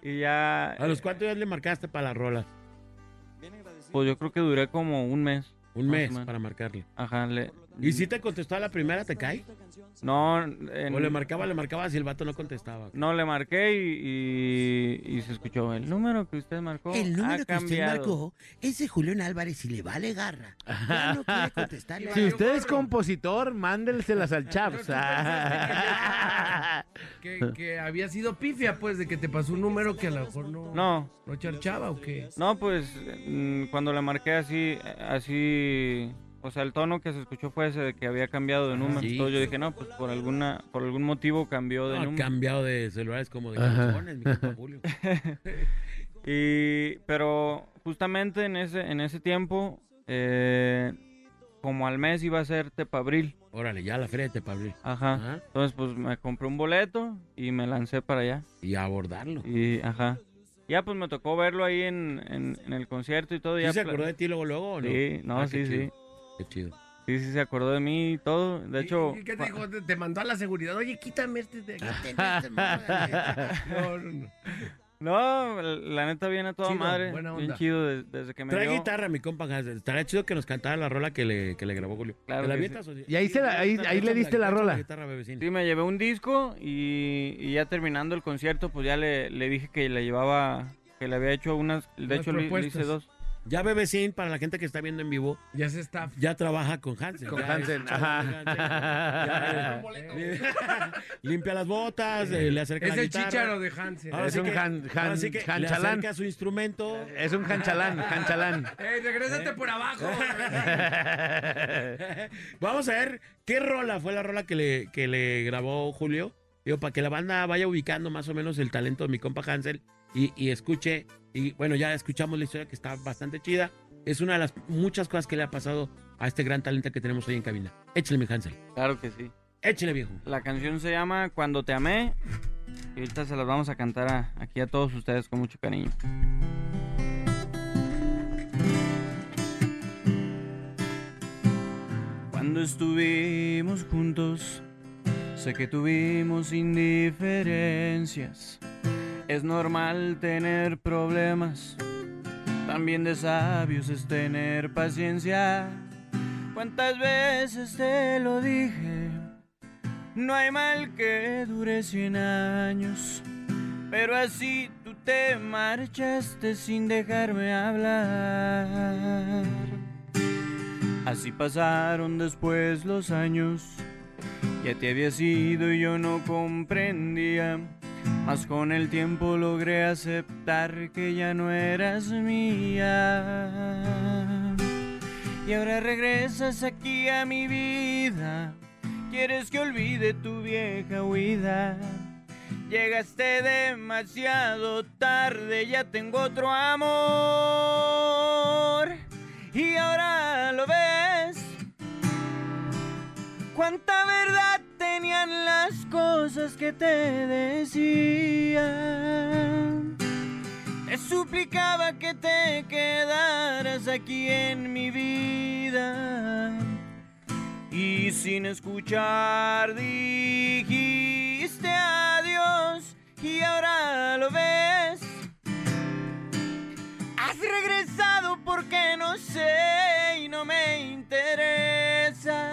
y ya ¿A los cuántos días le marcaste para la rola? pues yo creo que duré como un mes. Un mes para marcarle. Ajá, le- ¿Y si te contestó a la primera, te cae? no en- ¿O le marcaba, le marcaba si el vato no contestaba? no le marqué y, y- y se escuchó el número que usted marcó. El número ha que usted cambiado". marcó es de Julián Álvarez y le vale garra. Ya no quiere [LAUGHS] contestarle. Si usted es compositor, mándelselas al Chaps. [LAUGHS] Que, que había sido pifia, pues, de que te pasó un número que a lo mejor no, No, no charchaba o qué. No, pues mm, cuando le marqué así, así, o sea, el tono que se escuchó fue ese de que había cambiado de número. sí. Entonces yo dije, no, pues por alguna, por algún motivo cambió de No, número. cambiado de celulares como de calzones, mi compa Julio. [LAUGHS] Y, pero justamente en ese, en ese tiempo, eh, como al mes iba a ser Tepabril. Órale, ya la feria de Tepabril. Ajá. Ajá. Entonces, pues me compré un boleto y me lancé para allá. Y a abordarlo. Y, ajá. Ya pues me tocó verlo ahí en, en, en el concierto y todo. ¿Sí ya se acordó de ti luego, luego o no? Sí, no, Ah, sí, sí. Qué chido. Sí, sí, se acordó de mí y todo. De hecho, ¿Y qué te dijo? Te, te mandó a la seguridad. Oye, quítame este de aquí. [LAUGHS] No, no, no. no, la neta viene a toda Chido, madre. buena Bien chido de- desde que me Trae guitarra, mi compa. Estaría chido que nos cantara la rola que le, que le grabó Julio. Claro ¿Te la avientas sí? Y ahí se la- ahí- ahí le diste la rola. guitarra. Sí, me llevé un disco y, y ya terminando el concierto, pues ya le, le dije que le llevaba, que le había hecho unas, de Unas hecho le, le hice dos. Ya Bebecín, para la gente que está viendo en vivo, Ya se está. ya trabaja con Hansen. Con Ya Hansen, es ajá. de [LAUGHS] Hansen. Ya, [LAUGHS] [LAUGHS] Limpia las botas, eh, le acerca Es la el guitarra. chícharo de Hansen. Ahora Es sí un que- han- ahora han- sí que le hanchalán. acerca su instrumento. Es un janchalán, janchalán. ¡Ey, regrésate por abajo! Vamos a ver qué rola fue la rola que le, que le grabó Julio. Digo, para que la banda vaya ubicando más o menos el talento de mi compa Hansel y, y escuche. Y bueno, ya escuchamos la historia que está bastante chida. Es una de las muchas cosas que le ha pasado a este gran talento que tenemos hoy en cabina. Échale, mi Hansel. Claro que sí. Échale, viejo. La canción se llama Cuando te amé. Y ahorita se las vamos a cantar a- aquí a todos ustedes con mucho cariño. Cuando estuvimos juntos, sé que tuvimos indiferencias. Es normal tener problemas, también de sabios es tener paciencia. ¿Cuántas veces te lo dije? No hay mal que dure cien años, pero así tú te marchaste sin dejarme hablar. Así pasaron después los años, ya te había sido y yo no comprendía, mas con el tiempo logré aceptar que ya no eras mía. Y ahora regresas aquí a mi vida. Quieres que olvide tu vieja huida. Llegaste demasiado tarde, ya tengo otro amor. Y ahora lo ves. Cuánta verdad las cosas que te decían. Te suplicaba que te quedaras aquí en mi vida. Y sin escuchar dijiste adiós y ahora lo ves. Has regresado porque no sé y no me interesa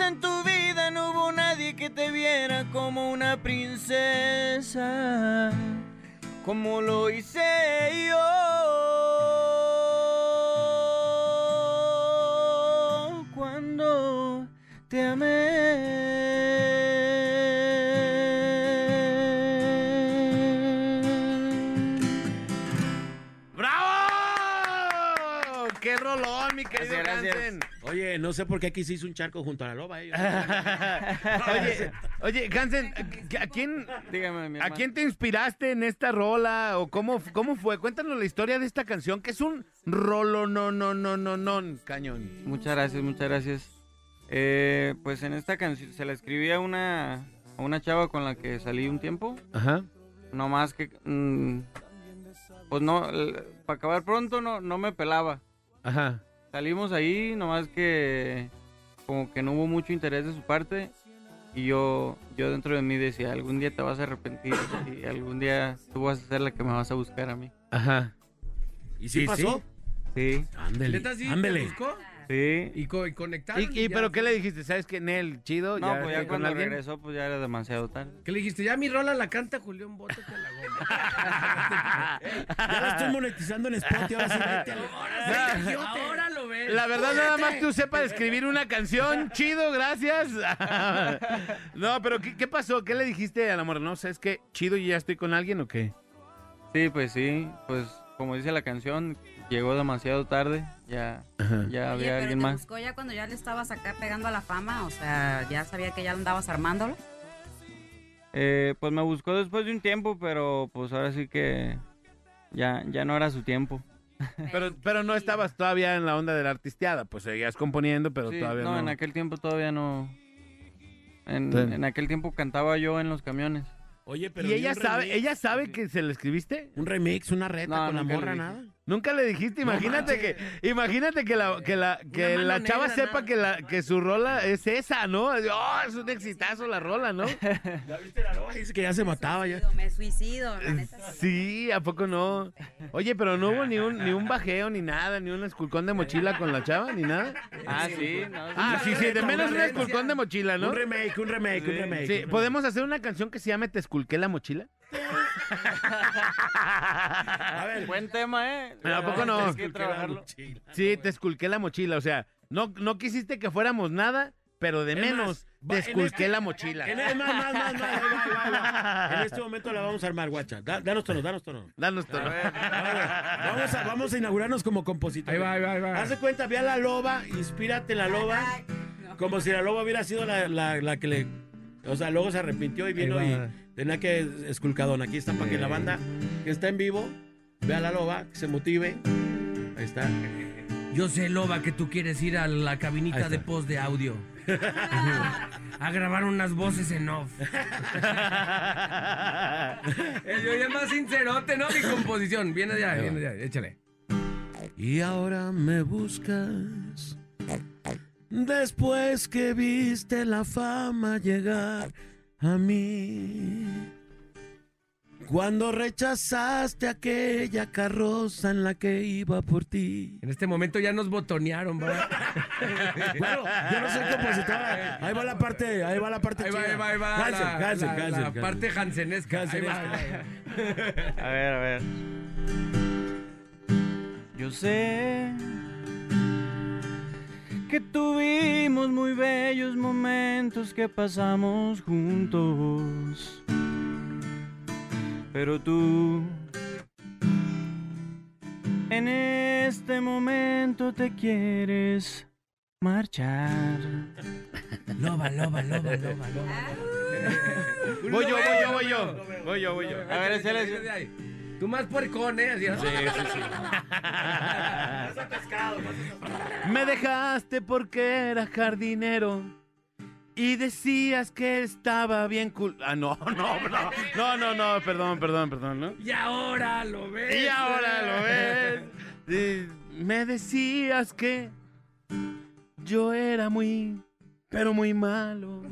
en tu vida no hubo nadie que te viera como una princesa, como lo hice yo. Cuando te amé. No sé por qué aquí se hizo un charco junto a la loba. eh. [LAUGHS] oye, oye, Hansen, ¿a quién, Dígame, mi ¿a hermano. quién te inspiraste en esta rola? ¿O cómo, cómo fue? Cuéntanos la historia de esta canción, que es un rolo, no, no, no, no, no, cañón. Muchas gracias, muchas gracias. Eh, pues en esta canción se la escribí a una, a una chava con la que salí un tiempo. Ajá. No más que... mm, pues no, para acabar pronto no, no me pelaba. Ajá. Salimos ahí, nomás que como que no hubo mucho interés de su parte. Y yo, yo dentro de mí decía, algún día te vas a arrepentir y algún día tú vas a ser la que me vas a buscar a mí. Ajá. ¿Y sí pasó? Sí, Ándele, ¿Neta sí? ándele. ¿Te buscó? Sí. Y, co- y conectaron. ¿Y, y ya. pero qué le dijiste? ¿Sabes qué? Nel, chido. No, pues ya estoy con cuando alguien? regresó, pues ya era demasiado tarde. ¿Qué le dijiste? Ya mi rola la canta Julián, bótate la goma. [LAUGHS] Ya la estoy monetizando en Spotify. Ahora sí, vete Ahora, sí, ahora lo ves. La verdad, nada más tú sepas escribir una canción. Chido, gracias. [LAUGHS] no, pero ¿qué, qué pasó? ¿Qué le dijiste al amor? No, ¿sabes qué? ¿Chido y ya estoy con alguien o qué? Sí, pues sí, pues como dice la canción, llegó demasiado tarde, ya, Ajá. ya Oye, había pero alguien te más. buscó ya cuando ya le estabas acá pegando a la fama, o sea, ya sabía que ya andabas armándolo. Eh, pues me buscó después de un tiempo, pero pues ahora sí que ya, ya no era su tiempo. Pero, pero no estabas todavía en la onda de la artisteada. Pues seguías componiendo, pero Sí, todavía no, no. en aquel tiempo todavía no. En, aquel tiempo cantaba yo en los camiones. Oye, pero ¿Y ella sabe, remix, ella sabe que se le escribiste? Un remix, una reta No, con la morra, nada. Nunca le dijiste, No imagínate que, imagínate que la, que la, que la chava negra, sepa nada. que la, que su rola es esa, ¿no? Oh, es un exitazo la rola, ¿no? [LAUGHS] ¿Ya viste la loba? Dice que ya se mataba ya. Me suicido, la neta. Sí, ¿a poco no? Oye, pero no hubo ni un, ni un bajeo, ni nada, ni un esculcón de mochila con la chava, ni nada. Ah, sí, no, Ah, sí, sí, de menos un esculcón de mochila, ¿no? Un remake, un remake, un Sí. remake. Sí, ¿podemos hacer una canción que se llame Te esculqué la mochila? A ver, Buen tema, ¿eh? ¿A poco no? Tienes que trabajarlo. Sí, te esculqué la mochila, o sea, no, no quisiste que fuéramos nada, pero de Es menos más, te esculqué la mochila. En, es más, más, más, más, ahí va, ahí va, ahí va. En este momento la vamos a armar, guacha. Da- danos tono, danos tono. Danos todo. Vamos a, vamos a inaugurarnos como compositor. Ahí va, ahí va, ahí va. Haz de cuenta, ve a la loba, inspírate en la loba, como si la loba hubiera sido la, la- la que le... O sea, luego se arrepintió y vino y. tenía que esculcadón. Aquí está para que la banda que está en vivo vea a la loba, que se motive. Ahí está. Yo sé, Loba, que tú quieres ir a la cabinita de post de audio. [LAUGHS] a grabar unas voces en off. [LAUGHS] El yo ya más sincerote, ¿no? Mi composición. Viene ahí, viene ahí. Échale. Y ahora me buscas después que viste la fama llegar a mí. Cuando rechazaste aquella carroza en la que iba por ti. En este momento ya nos botonearon, ¿verdad? [LAUGHS] Bueno, yo no soy compositor. Ahí va la parte, ahí va la parte Ahí va, chida. ahí va, ahí va. Hansen, la, Hansen, la- Hansen, la Hansen. parte hansenesca. Ahí va, Hansenesca. ahí va. A ver, a ver. Yo sé que tuvimos muy bellos momentos que pasamos juntos. Pero tú en este momento te quieres marchar. Loba, loba, loba, loba, loba. Voy yo, voy yo, voy yo. Voy yo, voy yo. A ver, Tú más puercón, ¿eh? Así, Me dejaste porque era jardinero y decías que estaba bien cool. Ah, no, [LAUGHS] no, no, no, no, no, perdón, perdón, perdón, ¿no? Y ahora lo ves. Y ahora lo ves. Sí, Me decías que yo era muy, pero muy malo.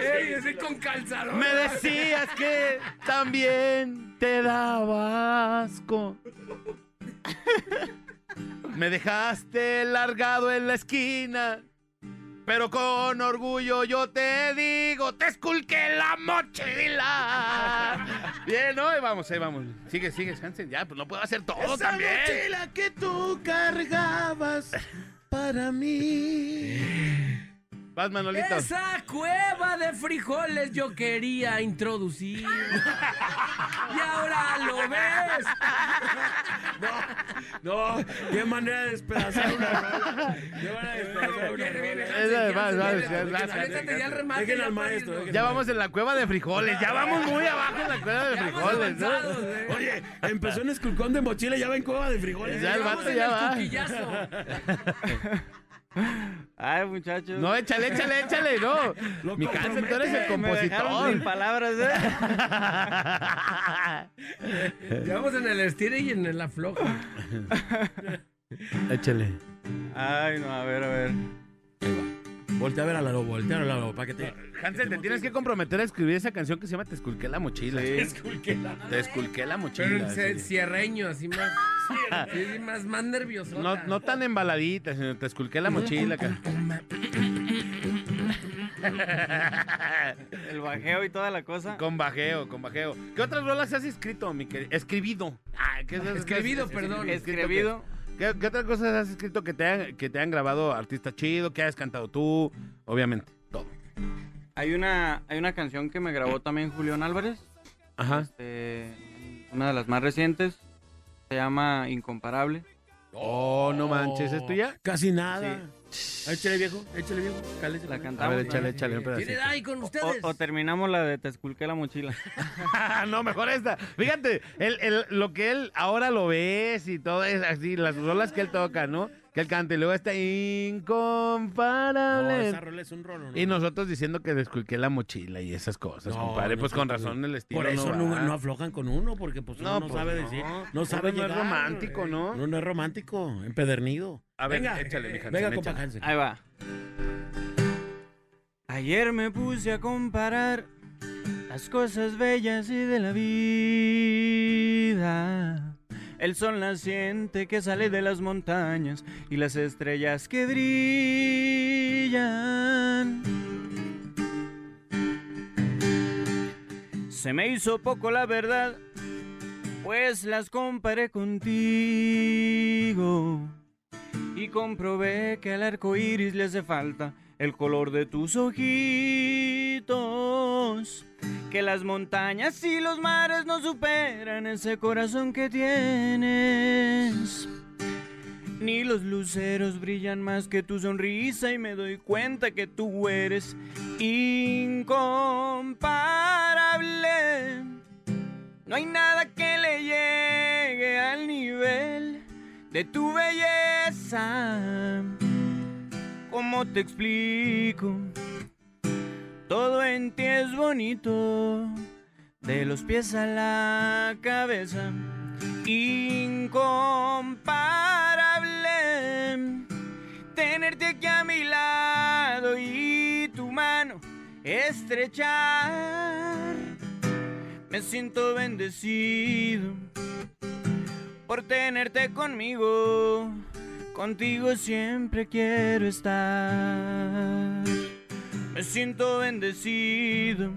¡Ey, ese con calzador! Me decías que también te daba asco. Me dejaste largado en la esquina. Pero con orgullo yo te digo, te esculqué la mochila. Bien, ¿no? Ahí vamos, ahí vamos. Sigue, sigue, Hansen. Ya, pues no puedo hacer todo Esa también. mochila que tú cargabas para mí. Vas, Manolito. Esa cueva de frijoles yo quería introducir. y ahora lo ves. No, qué manera de despedazar una rola. Qué manera de despedazar una rola. Dejen- al maestro. Ya vamos en la cueva de frijoles. Ya vamos muy abajo en la cueva de frijoles, ¿no? eh. Oye, empezó en esculcón de mochila, ya va en cueva de frijoles. Ya el vato ya va. [LAUGHS] Ay, muchachos. No, échale, échale, échale, no. [LAUGHS] Lo Mi Hansen, tú eres el Me dejaron sin compositor. palabras, ¿eh? [LAUGHS] Ya vamos en el estire y en el aflojo. Échale. Ay, no, a ver, a ver. Voltea a ver a Lalo, voltea a ver a Lalo, para que te... Hansen, te tienes que comprometer a escribir esa canción que se llama Te esculqué la mochila. Sí. Te esculqué la Pero mochila. en ce- sí. cierreño, así más. Sí, sí, más, más nervioso. No, no tan embaladita, sino te esculqué la mochila. [LAUGHS] El bajeo y toda la cosa. Con bajeo, con bajeo. ¿Qué otras rolas has escrito, mi querido? Escribido. Ah, ¿qué es- Escribido, es- es- perdón. escrito Escribido. ¿Qué, qué otras cosas has escrito que te han, que te han grabado artista chido, que hayas cantado tú? Obviamente, todo. Hay una, hay una canción que me grabó también Julián Álvarez. Ajá. este, una de las más recientes. Se llama Incomparable. Oh, no manches, ¿es tuya? Casi nada. Échale, viejo, échale, viejo. Cálese, La cálese. A cantamos. ver, échale, ¿no? échale un pedacito. ¿Tiene ahí con O, ustedes? o terminamos la de Te esculqué la mochila. [LAUGHS] no, mejor esta. Fíjate, el, el- lo que él ahora lo ves y todo es así, las rolas que él toca, ¿no? Que y luego está No, incomparable. esa rola es un rolo, ¿no? y nosotros diciendo que desculqué la mochila y esas cosas, No, compadre. Pues con nosotros- razón el estilo. Por eso no, no aflojan con uno, porque pues uno no, pues sabe decir. No sabe Uno no es llegar. romántico, ¿no? Uno no es romántico, empedernido. A ver, venga, échale, mi Hansen, Venga, échale. compa Hansen. Ahí va. Ayer me puse a comparar las cosas bellas y de la vida. El sol naciente que sale de las montañas y las estrellas que brillan. Se me hizo poco la verdad, pues las comparé contigo y comprobé que al arco iris le hace falta el color de tus ojitos. Que las montañas y los mares no superan ese corazón que tienes. Ni los luceros brillan más que tu sonrisa y me doy cuenta que tú eres incomparable. No hay nada que le llegue al nivel de tu belleza. ¿Cómo te explico? Todo en ti es bonito, de los pies a la cabeza. Incomparable, tenerte aquí a mi lado y tu mano estrechar. Me siento bendecido por tenerte conmigo. Contigo siempre quiero estar. Me siento bendecido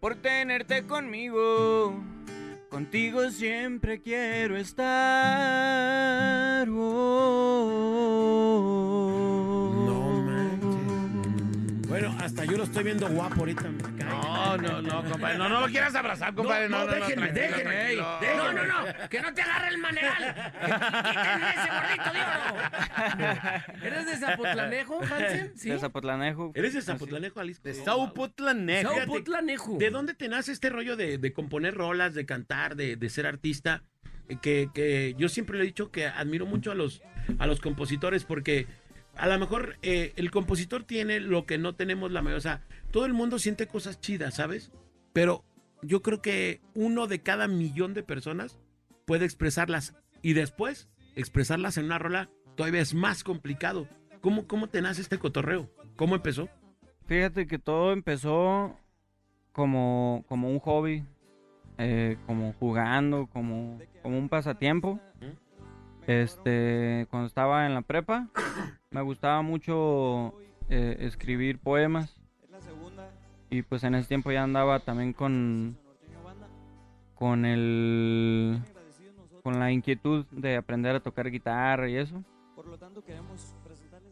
por tenerte conmigo. Contigo siempre quiero estar. No yo lo estoy viendo guapo ahorita. me cae. No, no, no, compadre. No, no lo quieras abrazar, compadre. No, no, no, déjenme, déjenme. No, no, no, que no te agarre el maneral. Quítenle ese gordito de oro. ¿Eres de Zapotlanejo, Hansen? Sí. De Zapotlanejo. ¿Eres de Zapotlanejo, Jalisco? De Sauputlanejo. Fíjate, Zapotlanejo. ¿De dónde te nace este rollo de, de componer rolas, de cantar, de, de ser artista? Eh, Que, que yo siempre le he dicho que admiro mucho a los, a los compositores porque a lo mejor eh, el compositor tiene lo que no tenemos la mayoría. O sea, todo el mundo siente cosas chidas, ¿sabes? Pero yo creo que uno de cada millón de personas puede expresarlas y después expresarlas en una rola todavía es más complicado. ¿Cómo, cómo te nace este cotorreo? ¿Cómo empezó? Fíjate que todo empezó como, como un hobby, eh, como jugando, como, como un pasatiempo. Este, cuando estaba en la prepa, me gustaba mucho eh, escribir poemas. Y pues en ese tiempo ya andaba también con, con el, con la inquietud de aprender a tocar guitarra y eso.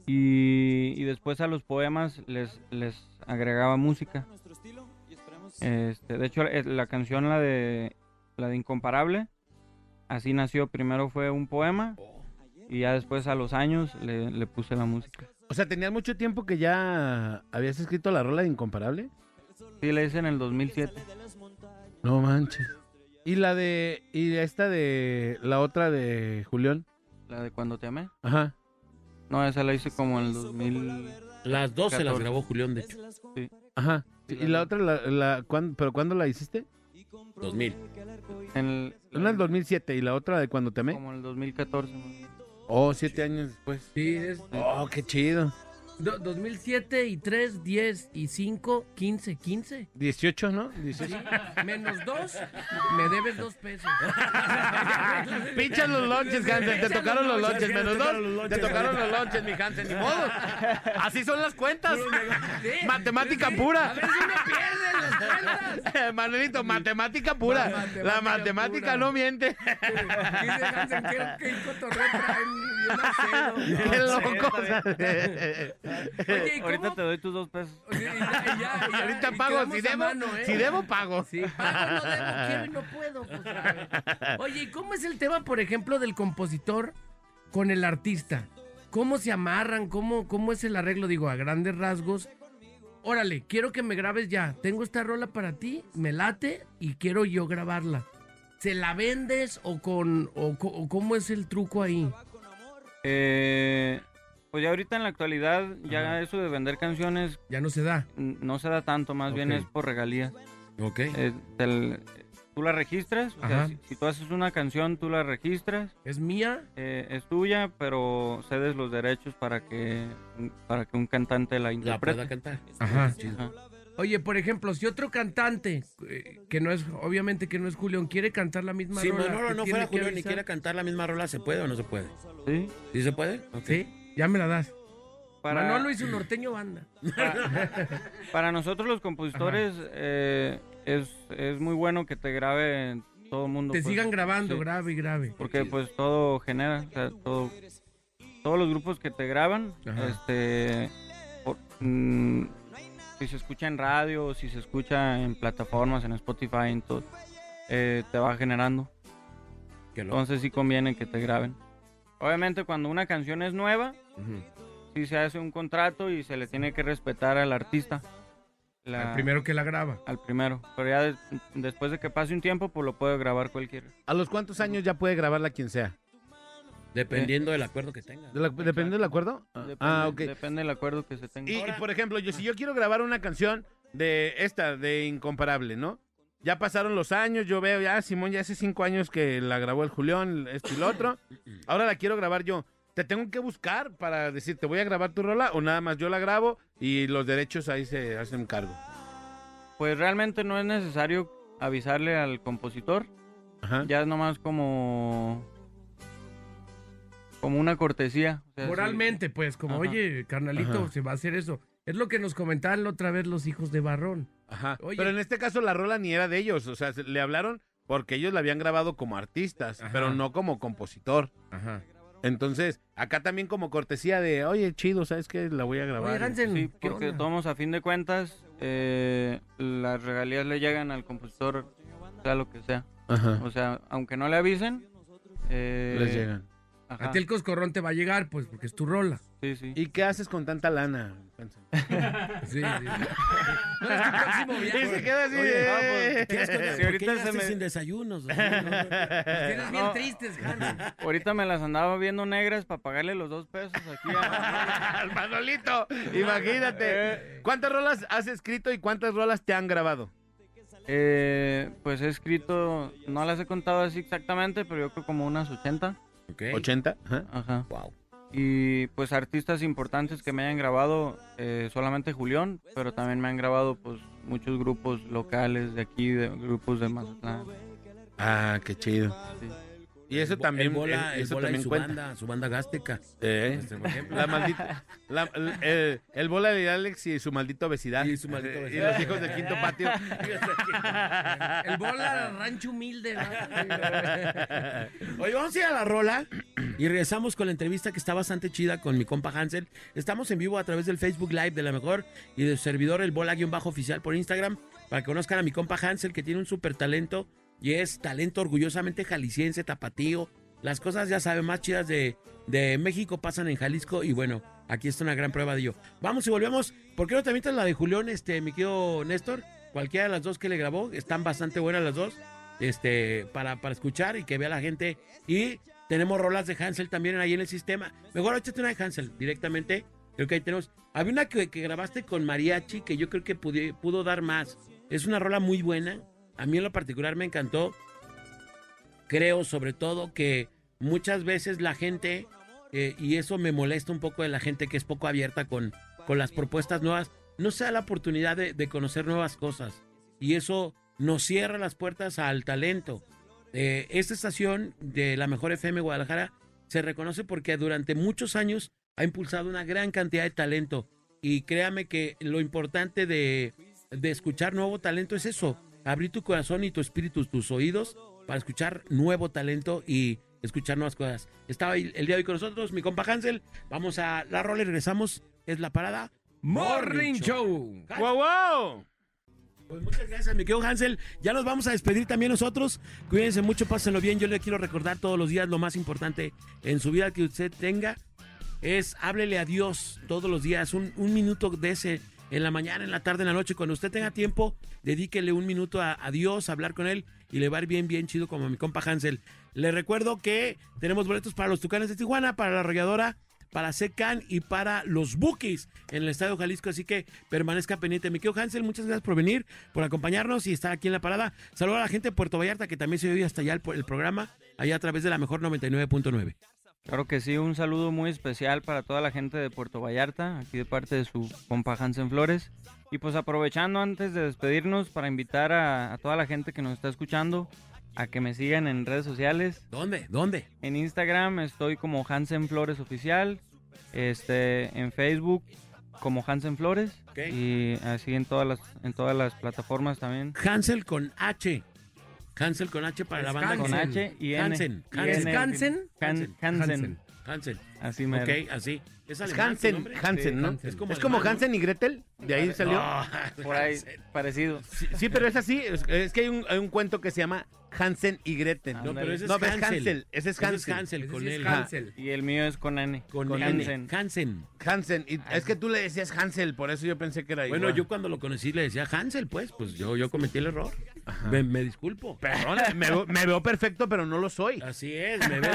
Y, y después a los poemas les, les agregaba música. Este, de hecho, eh, la canción, la de, la de Incomparable, así nació. Primero fue un poema y ya después a los años le, le puse la música. O sea, ¿tenías mucho tiempo que ya habías escrito la rola de Incomparable? Sí, la hice en el 2007. No manches. ¿Y la de. y esta de. la otra de Julián? La de Cuando te amé. Ajá. No, esa la hice como en el 2000. Las dos se las 14. grabó Julián, de hecho. Sí. Ajá. ¿Y la otra, la, la- cuán- pero cuándo la hiciste? 2000. En el, Una en el 2007 y la otra de cuando te amé. como en el 2014. más o menos. Oh, siete años después. Sí, es Oh, qué chido. Do- 2007 y 3, 10 y 5, 15, 15. 18, ¿no? 18. Menos 2, me debes 2 pesos. [LAUGHS] Pinchas los lonches, Hansen. Te tocaron los lonches. Menos te tocaron los dos. Te lonches. tocaron los lonches, mi Hansen. Ni modo. Así son las cuentas. Sí, Matemática sí, pura. A veces uno pierde las cuentas. [LAUGHS] Manuelito, matemática pura. La matemática La matemática pura. no miente. Dice Hansen, ¿qué, qué cotorreo traen? Bien acedo. Qué loco. [LAUGHS] Oye, ¿y Ahorita cómo? te doy tus dos pesos. Oye, y ya, y ya, y ya, [LAUGHS] Ahorita pago. Si debo, mano, ¿eh? si debo, pago. Sí, pago, no debo, [LAUGHS] quiero y no puedo. pues. Oye, ¿y cómo es el tema, por ejemplo, del compositor con el artista? ¿Cómo se amarran? ¿Cómo, cómo es el arreglo? Digo, a grandes rasgos. Órale, quiero que me grabes ya. Tengo esta rola para ti, me late y quiero yo grabarla. ¿Se la vendes o con o, o cómo es el truco ahí? Eh, pues ya ahorita en la actualidad, ya eso de vender canciones Ya no se da. no se da tanto, más bien es por regalías. Ok. Eh, te- tú la registras, o sea, si, si tú haces una canción, tú la registras, ¿Es mía? eh, es tuya, pero cedes los derechos para que, para que un cantante la La interprete. pueda cantar. Ajá. Chido. Ajá. Oye, por ejemplo, si otro cantante, eh, que no es, obviamente que no es Julián, quiere cantar la misma Si rola. Manolo ¿te no fuera Julián y quiere cantar la misma rola, ¿se puede o no se puede? Sí. ¿Sí se puede? Sí, ya me la das. Para, Manolo y su [CLEARS THROAT] norteño banda. para nosotros los compositores eh, es, es muy bueno que te grabe todo el mundo. Te pues. sigan grabando, Sí. grave y grave. Porque pues todo genera, o sea, todo, todos los grupos que te graban, Ajá. este, por- mm, si se escucha en radio, si se escucha en plataformas, en Spotify, en todo, eh, te va generando. Entonces sí conviene que te graben. Obviamente cuando una canción es nueva, Ujú. sí se hace un contrato y se le tiene que respetar al artista. La- Al primero que la graba. al primero. Pero ya de- después de que pase un tiempo, pues lo puede grabar cualquiera. ¿A los cuántos años ya puede grabarla quien sea? Dependiendo del acuerdo que tenga. ¿De la- ¿Depende del acuerdo? Depende, Ah, ok. Depende del acuerdo que se tenga. Y, y, por ejemplo, yo si yo quiero grabar una canción de esta, de Incomparable, ¿no? Ya pasaron los años, yo veo, ya Simón ya hace cinco años que la grabó el Julián, esto y lo otro. [COUGHS] Ahora la quiero grabar yo. ¿Te tengo que buscar para decir, te voy a grabar tu rola o nada más yo la grabo y los derechos ahí se hacen cargo? Pues realmente no es necesario avisarle al compositor. Ajá. Ya es nomás como. como una cortesía. O sea, Moralmente, pues, como, Ajá. oye, carnalito, Ajá. se va a hacer eso. Es lo que nos comentaban la otra vez los hijos de Barrón. Ajá. Oye. Pero en este caso la rola ni era de ellos, o sea, se- le hablaron porque ellos la habían grabado como artistas, Ajá. pero no como compositor. Ajá. Entonces, acá también como cortesía de, oye, chido, ¿sabes qué? La voy a grabar. Oye, Hansen, Sí, ¿qué porque tomamos a fin de cuentas, eh, las regalías le llegan al compositor, sea lo que sea. Ajá. O sea, aunque no le avisen, eh, Les llegan. ajá, A ti el coscorrón te va a llegar, pues, porque es tu rola. sí, sí. ¿Y qué haces con tanta lana? [LAUGHS] Sí, sí. [LAUGHS] No, es tu próximo viaje. Y se queda así Oye, de- ah, pues, ¿qué es con- Sí, ¿Por qué ahorita se llegaste me- sin desayunos? Los tienes bien [LAUGHS] No. tristes, Hansen. Ahorita me las andaba viendo negras para pagarle los dos pesos aquí a... Al Manolito, imagínate. ¿Cuántas rolas has escrito y cuántas rolas te han grabado? Eh, pues he escrito, no las he contado así exactamente, pero yo creo como unas 80. Ok. ¿80? Ajá. Ajá. Wow. Y pues artistas importantes que me hayan grabado, eh, solamente Julián, pero también me han grabado pues muchos grupos locales de aquí, de grupos de Mazatlán. Ah, qué chido. Sí. Y eso también, el bola, el- el eso y también su cuenta. banda, su banda gásteca. Eh, Este, por ejemplo. La maldita, la- el, bola de Alex y su maldita obesidad. Y su maldita Eh, obesidad. Y los hijos del quinto patio. [LAUGHS] El bola rancho humilde. ¿no? Oye, vamos a ir a la rola y regresamos con la entrevista que está bastante chida con mi compa Hansel. Estamos en vivo a través del Facebook Live de la mejor y de su servidor el bola-oficial por Instagram para que conozcan a mi compa Hansel que tiene un súper talento y es talento orgullosamente jalisciense, tapatío. Las cosas, ya saben, más chidas de, de México pasan en Jalisco y bueno, aquí está una gran prueba de ello. Vamos y volvemos. ¿Por qué no te avientas la de Julián, este, mi querido Néstor? Cualquiera de las dos que le grabó, están bastante buenas las dos este, para, para escuchar y que vea la gente. Y tenemos rolas de Hansel también ahí en el sistema. Mejor échate una de Hansel directamente. Creo que ahí tenemos. Había una que, que grabaste con Mariachi que yo creo que pudi- pudo dar más. Es una rola muy buena. A mí en lo particular me encantó. Creo sobre todo que muchas veces la gente, eh, y eso me molesta un poco de la gente que es poco abierta con, con las propuestas nuevas, no se da la oportunidad de, de conocer nuevas cosas. Y eso nos cierra las puertas al talento. Eh, esta estación de la Mejor FM Guadalajara se reconoce porque durante muchos años ha impulsado una gran cantidad de talento. Y créame que lo importante de, de escuchar nuevo talento es eso, abrir tu corazón y tu espíritu, tus oídos, para escuchar nuevo talento y escuchar nuevas cosas. Estaba el el día de hoy con nosotros mi compa Hansel. Vamos a la rola y regresamos. Es la parada. Morning Show. ¡Wow, wow! Pues muchas gracias, mi querido Hansel. Ya nos vamos a despedir también nosotros. Cuídense mucho, pásenlo bien. Yo le quiero recordar todos los días lo más importante en su vida que usted tenga es háblele a Dios todos los días, un, un minuto de ese en la mañana, en la tarde, en la noche. Cuando usted tenga tiempo, dedíquele un minuto a, a Dios, a hablar con Él y le va a ir bien, bien chido como mi compa Hansel. Le recuerdo que tenemos boletos para los Tucanes de Tijuana, para la arrolladora, para Secan y para los Bookies en el Estadio Jalisco. Así que permanezca pendiente. Mi querido Hansel, muchas gracias por venir, por acompañarnos y estar aquí en la parada. Saludos a la gente de Puerto Vallarta que también se oye hasta allá el programa, allá a través de la mejor 99.9. Claro que sí, un saludo muy especial para toda la gente de Puerto Vallarta, aquí de parte de su compa Hansen Flores. Y pues aprovechando antes de despedirnos para invitar a, a toda la gente que nos está escuchando a que me sigan en redes sociales. ¿Dónde? ¿Dónde? En Instagram estoy como Hansen Flores Oficial, este, en Facebook como Hansen Flores y así en todas las en todas las plataformas también. Hansel con H. Hansel con H para la Es banda. Con H y N. Hansen. Y Hansen. Hansen? Han- Hansen. Hansen. Así mero. Ok, así. Es, Es Hansen? Hansen, ¿no? Hansen. Es como, alemán, ¿no? Hansen y Gretel, de ahí salió. [LAUGHS] Por ahí, parecido. Sí, sí, pero es así, es, es que hay un, hay un cuento que se llama Hansen y Gretel. No, pero ese es No, Hansel. Hansel, ese es Ese es Hansel. Hansel con él. Ajá. Y el mío es con N. Con, Con N. Hansen. Hansen. Hansen, y es que tú le decías Hansel, por eso yo pensé que era igual. Bueno, yo cuando lo conocí le decía Hansel, pues, pues yo, yo cometí el error. Me, me disculpo. Perdón, me, veo- me veo perfecto, pero no lo soy. Así es, me ven,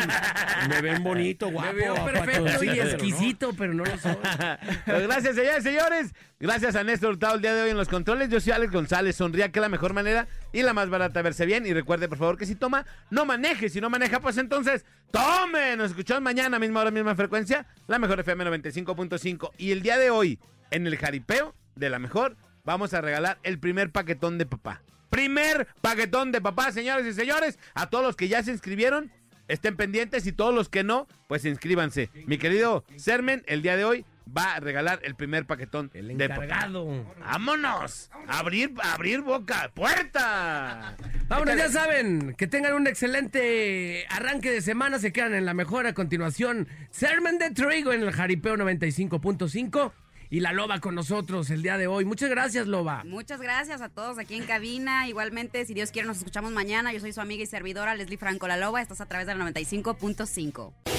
me ven bonito, guapo. Me veo perfecto y pero no. exquisito, pero no lo soy. [LAUGHS] Pues gracias, señores, señores. Gracias a Néstor Hurtado el día de hoy en los controles. Yo soy Alex González. Sonría que es la mejor manera y la más barata verse bien. Y recuerde, por favor, que si toma, no maneje. Si no maneja, pues entonces, tome. Nos escuchamos mañana, misma hora, misma frecuencia. La mejor FM 95.5. Y el día de hoy, en el jaripeo de la mejor, vamos a regalar el primer paquetón de papá. Primer paquetón de papá, señores y señores. A todos los que ya se inscribieron, estén pendientes. Y todos los que no, pues inscríbanse. Mi querido Sermen, el día de hoy va a regalar el primer paquetón El de papá. encargado. ¡Vámonos! ¡Abrir, abrir boca! ¡Puerta! Vámonos, ya saben, que tengan un excelente arranque de semana, se quedan en la mejor a continuación. Sermon de Trigo en el Jaripeo 95.5 y la Loba con nosotros el día de hoy. Muchas gracias, Loba. Muchas gracias a todos aquí en cabina. Igualmente, si Dios quiere, nos escuchamos mañana. Yo soy su amiga y servidora Leslie Franco La Loba. Estás a través del 95.5.